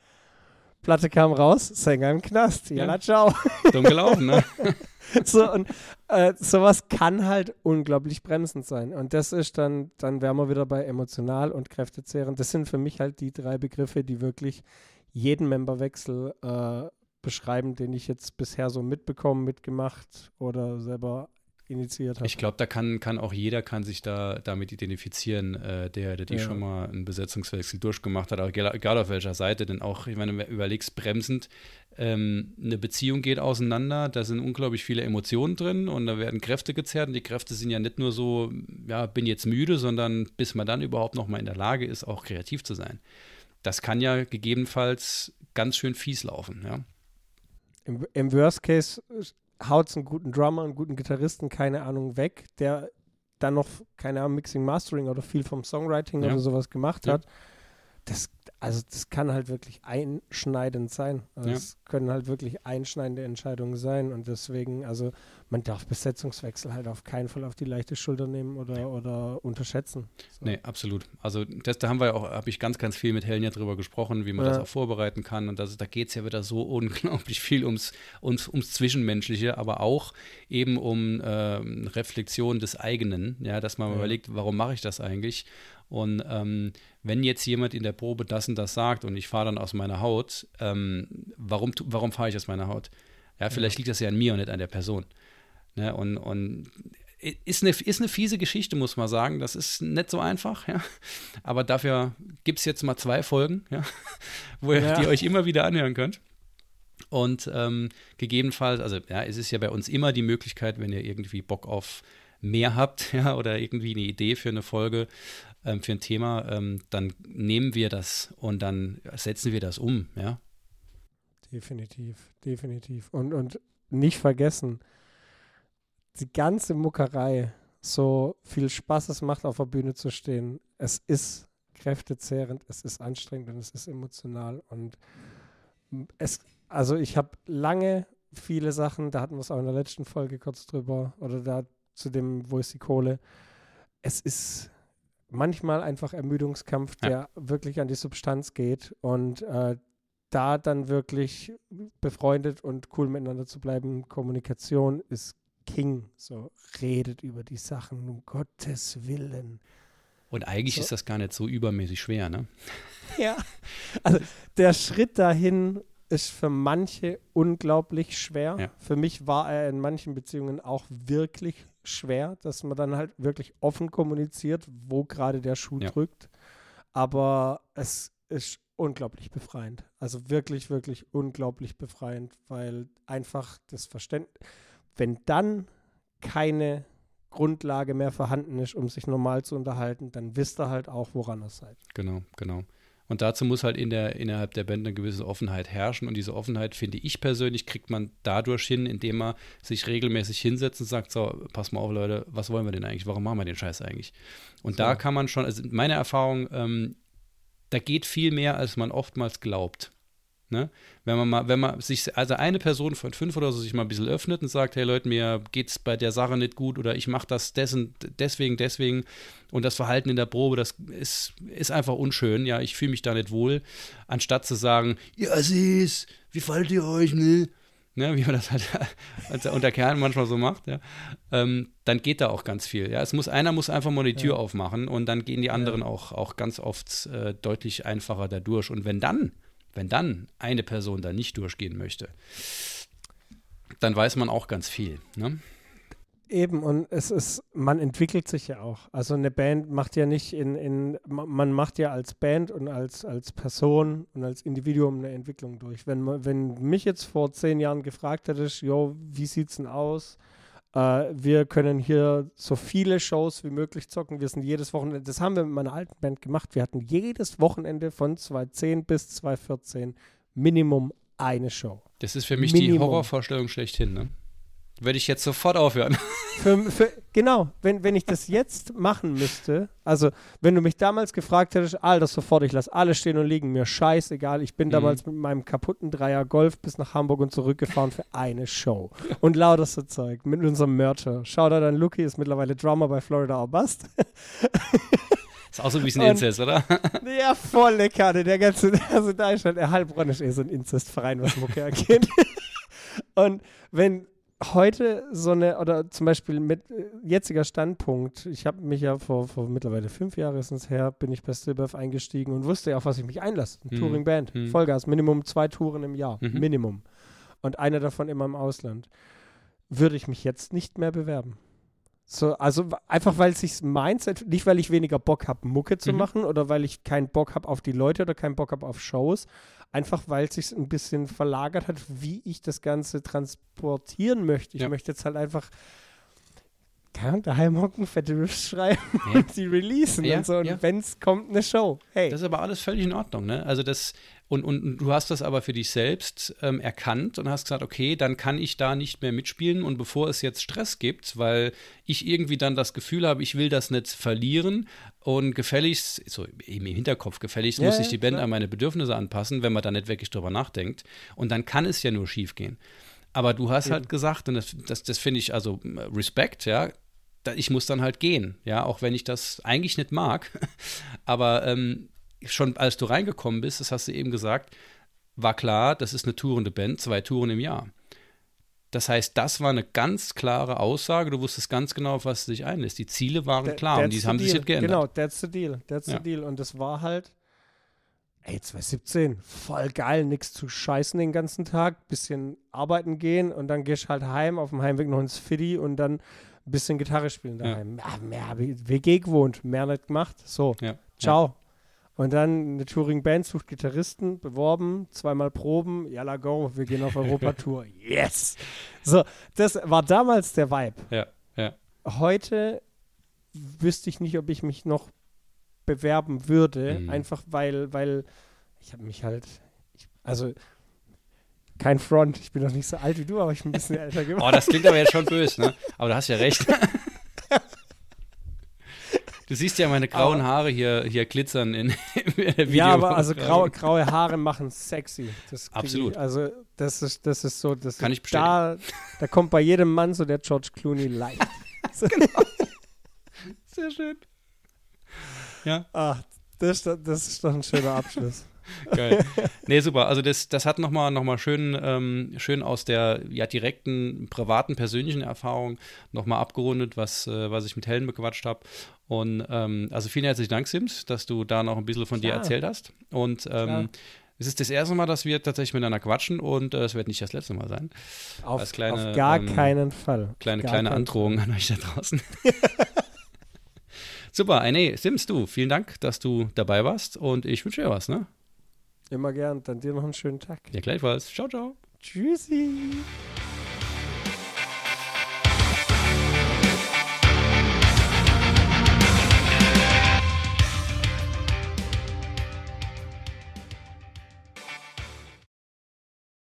Platte kam raus, Sänger im Knast. Ja, Ja. ciao. Dumm gelaufen, ne? so, und äh, sowas kann halt unglaublich bremsend sein. Und das ist dann, dann wären wir wieder bei emotional und kräftezehrend. Das sind für mich halt die drei Begriffe, die wirklich jeden Memberwechsel äh, beschreiben, den ich jetzt bisher so mitbekommen, mitgemacht oder selber initiiert habe. Ich glaube, da kann, kann auch jeder kann sich da damit identifizieren, äh, der, der die Ja. schon mal einen Besetzungswechsel durchgemacht hat, egal, egal auf welcher Seite, denn auch, ich meine, wenn du überlegst, bremsend, ähm, eine Beziehung geht auseinander, da sind unglaublich viele Emotionen drin und da werden Kräfte gezerrt und die Kräfte sind ja nicht nur so, ja, bin jetzt müde, sondern bis man dann überhaupt noch mal in der Lage ist, auch kreativ zu sein. Das kann ja gegebenenfalls ganz schön fies laufen, ja. Im, Im Worst Case haut es einen guten Drummer, einen guten Gitarristen, keine Ahnung, weg, der dann noch, keine Ahnung, Mixing, Mastering oder viel vom Songwriting Ja. oder sowas gemacht Ja. hat. Das, also das kann halt wirklich einschneidend sein. Also Ja. Das können halt wirklich einschneidende Entscheidungen sein und deswegen, also man darf Besetzungswechsel halt auf keinen Fall auf die leichte Schulter nehmen oder, oder unterschätzen. So. Nee, absolut. Also das, da haben wir ja auch, habe ich ganz, ganz viel mit Helen ja drüber gesprochen, wie man Ja. das auch vorbereiten kann. Und das, da geht es ja wieder so unglaublich viel ums, ums, ums Zwischenmenschliche, aber auch eben um ähm, Reflexion des eigenen, ja, dass man Ja. überlegt, warum mache ich das eigentlich? Und ähm, wenn jetzt jemand in der Probe das und das sagt und ich fahre dann aus meiner Haut, ähm, warum, warum fahre ich aus meiner Haut? Ja, vielleicht liegt das ja an mir und nicht an der Person. Ne? Und, und ist eine, ist eine fiese Geschichte, muss man sagen. Das ist nicht so einfach, ja. Aber dafür gibt es jetzt mal zwei Folgen, ja, wo ihr Ja. die euch immer wieder anhören könnt. Und ähm, gegebenenfalls, also ja, es ist ja bei uns immer die Möglichkeit, wenn ihr irgendwie Bock auf mehr habt, ja, oder irgendwie eine Idee für eine Folge, ähm, für ein Thema, ähm, dann nehmen wir das und dann setzen wir das um, ja. Definitiv, definitiv. Und, und nicht vergessen, die ganze Muckerei, so viel Spaß es macht, auf der Bühne zu stehen, es ist kräftezehrend, es ist anstrengend und es ist emotional. Und es, also ich habe lange viele Sachen, da hatten wir es auch in der letzten Folge kurz drüber, oder da zu dem, wo ist die Kohle. Es ist manchmal einfach Ermüdungskampf, der ja. wirklich an die Substanz geht und äh, da dann wirklich befreundet und cool miteinander zu bleiben, Kommunikation ist King. So redet über die Sachen, um Gottes Willen. Und eigentlich so. ist das gar nicht so übermäßig schwer, ne? Ja. Also der Schritt dahin ist für manche unglaublich schwer. Ja. Für mich war er in manchen Beziehungen auch wirklich schwer, dass man dann halt wirklich offen kommuniziert, wo gerade der Schuh ja. drückt. Aber es ist unglaublich befreiend. Also wirklich, wirklich unglaublich befreiend, weil einfach das Verständnis, wenn dann keine Grundlage mehr vorhanden ist, um sich normal zu unterhalten, dann wisst ihr halt auch, woran ihr seid. Genau, genau. Und dazu muss halt in der, innerhalb der Band eine gewisse Offenheit herrschen. Und diese Offenheit, finde ich persönlich, kriegt man dadurch hin, indem man sich regelmäßig hinsetzt und sagt: So, pass mal auf, Leute, was wollen wir denn eigentlich? Warum machen wir den Scheiß eigentlich? Und so. da kann man schon, also meine Erfahrung, ähm, da geht viel mehr, als man oftmals glaubt. Ne? Wenn man mal, wenn man sich, also eine Person von fünf oder so sich mal ein bisschen öffnet und sagt, hey Leute, mir geht's bei der Sache nicht gut oder ich mache das dessen, deswegen, deswegen und das Verhalten in der Probe, das ist, ist einfach unschön, ja, ich fühle mich da nicht wohl, anstatt zu sagen, ja, süß, wie fallt ihr euch, ne? ne, wie man das halt unter Kerlen manchmal so macht, ja, ähm, dann geht da auch ganz viel. Ja, es muss einer muss einfach mal die Tür ja. aufmachen und dann gehen die anderen ja. auch, auch ganz oft äh, deutlich einfacher da durch. Und wenn dann wenn dann eine Person da nicht durchgehen möchte, dann weiß man auch ganz viel. Ne? Eben, und es ist, man entwickelt sich ja auch. Also eine Band macht ja nicht in, in man macht ja als Band und als, als Person und als Individuum eine Entwicklung durch. Wenn, wenn mich jetzt vor zehn Jahren gefragt hättest, jo, wie sieht's denn aus? Uh, wir können hier so viele Shows wie möglich zocken. Wir sind jedes Wochenende, das haben wir mit meiner alten Band gemacht. Wir hatten jedes Wochenende von 2010 bis 2014 Minimum eine Show. Das ist für mich Minimum. die Horrorvorstellung schlechthin, ne? Würde ich jetzt sofort aufhören. Für, für, genau, wenn, wenn ich das jetzt machen müsste, also wenn du mich damals gefragt hättest, Alter, sofort, ich lasse alles stehen und liegen, mir scheißegal. Ich bin mhm. damals mit meinem kaputten Dreier Golf bis nach Hamburg und zurückgefahren für eine Show. Und lauterste Zeug mit unserem. Schau da dann, Lucky ist mittlerweile Drummer bei Florida or Bust. Ist auch so ein bisschen und, Inzest, oder? Ja, volle Karte. Der ganze, also da ist halt, der Heilbronn ist eh so ein Inzestverein, was Mucke angeht. und wenn, heute so eine, oder zum Beispiel mit äh, jetziger Standpunkt, ich habe mich ja vor, vor mittlerweile fünf Jahren ist her, bin ich bei Stillbirth eingestiegen und wusste ja, auf was ich mich einlasse. Ein mhm. Touring-Band, mhm. Vollgas, Minimum zwei Touren im Jahr, mhm. Minimum. Und eine davon immer im Ausland. Würde ich mich jetzt nicht mehr bewerben. So, also einfach weil es sich Mindset, nicht weil ich weniger Bock habe, Mucke zu mhm. machen oder weil ich keinen Bock habe auf die Leute oder keinen Bock habe auf Shows, einfach weil es sich ein bisschen verlagert hat, wie ich das Ganze transportieren möchte. Ich ja. möchte jetzt halt einfach ja, daheim hocken, fette Riffs schreiben ja. und sie releasen ja, und so. Und ja. wenn es kommt, eine Show. Hey. Das ist aber alles völlig in Ordnung, ne? Also das, und, und du hast das aber für dich selbst ähm, erkannt und hast gesagt, okay, dann kann ich da nicht mehr mitspielen. Und bevor es jetzt Stress gibt, weil ich irgendwie dann das Gefühl habe, ich will das nicht verlieren und gefälligst, so eben im Hinterkopf gefälligst, muss sich die Band klar. an meine Bedürfnisse anpassen, wenn man da nicht wirklich drüber nachdenkt. Und dann kann es ja nur schief gehen. Aber du hast halt gesagt, und das, das, das finde ich also Respekt, ja, ich muss dann halt gehen, ja, auch wenn ich das eigentlich nicht mag. Aber ähm, schon als du reingekommen bist, das hast du eben gesagt, war klar, das ist eine tourende Band, zwei Touren im Jahr. Das heißt, das war eine ganz klare Aussage. Du wusstest ganz genau, auf was du dich einlässt. Die Ziele waren klar und die haben deal. sich jetzt geändert. Genau, that's the deal. That's ja. the deal. Und das war halt, ey, 2017, voll geil, nichts zu scheißen den ganzen Tag, bisschen arbeiten gehen und dann gehst du halt heim, auf dem Heimweg noch ins Fiddy und dann ein bisschen Gitarre spielen daheim. Ja. Mehr, mehr WG gewohnt, mehr nicht gemacht. So, ja. ciao. Und dann eine Touring-Band sucht Gitarristen, beworben, zweimal Proben, yalla go, wir gehen auf Europatour. yes! So, das war damals der Vibe. Ja, ja. Heute wüsste ich nicht, ob ich mich noch bewerben würde, Mhm. einfach weil, weil ich habe mich halt, ich, also kein Front, ich bin noch nicht so alt wie du, aber ich bin ein bisschen älter geworden. Oh, das klingt aber jetzt schon böse, ne? Aber du hast ja recht. Du siehst ja meine grauen Haare hier, hier glitzern in, in der Video. Ja, aber also grau, graue Haare machen sexy. Absolut. Ich, also das ist, das ist so, das Kann ist, ich da, da kommt bei jedem Mann so der George Clooney leicht. Sehr schön. Ja, Ach, das, das ist doch ein schöner Abschluss. geil. Nee, super. Also das, das hat nochmal noch mal schön, ähm, schön aus der ja, direkten, privaten, persönlichen Erfahrung nochmal abgerundet, was, äh, was ich mit Helen bequatscht habe. Und ähm, also vielen herzlichen Dank, Sims, dass du da noch ein bisschen von dir Klar. erzählt hast. Und ähm, es ist das erste Mal, dass wir tatsächlich miteinander quatschen und äh, es wird nicht das letzte Mal sein. Auf, kleine, auf gar ähm, keinen Fall. Kleine, Gar kleine Androhung an euch da draußen. Super, ey, nee, Sims, du, vielen Dank, dass du dabei warst und ich wünsche dir was, ne? Immer gern. Dann dir noch einen schönen Tag. Ja, gleichfalls. Ciao, ciao. Tschüssi.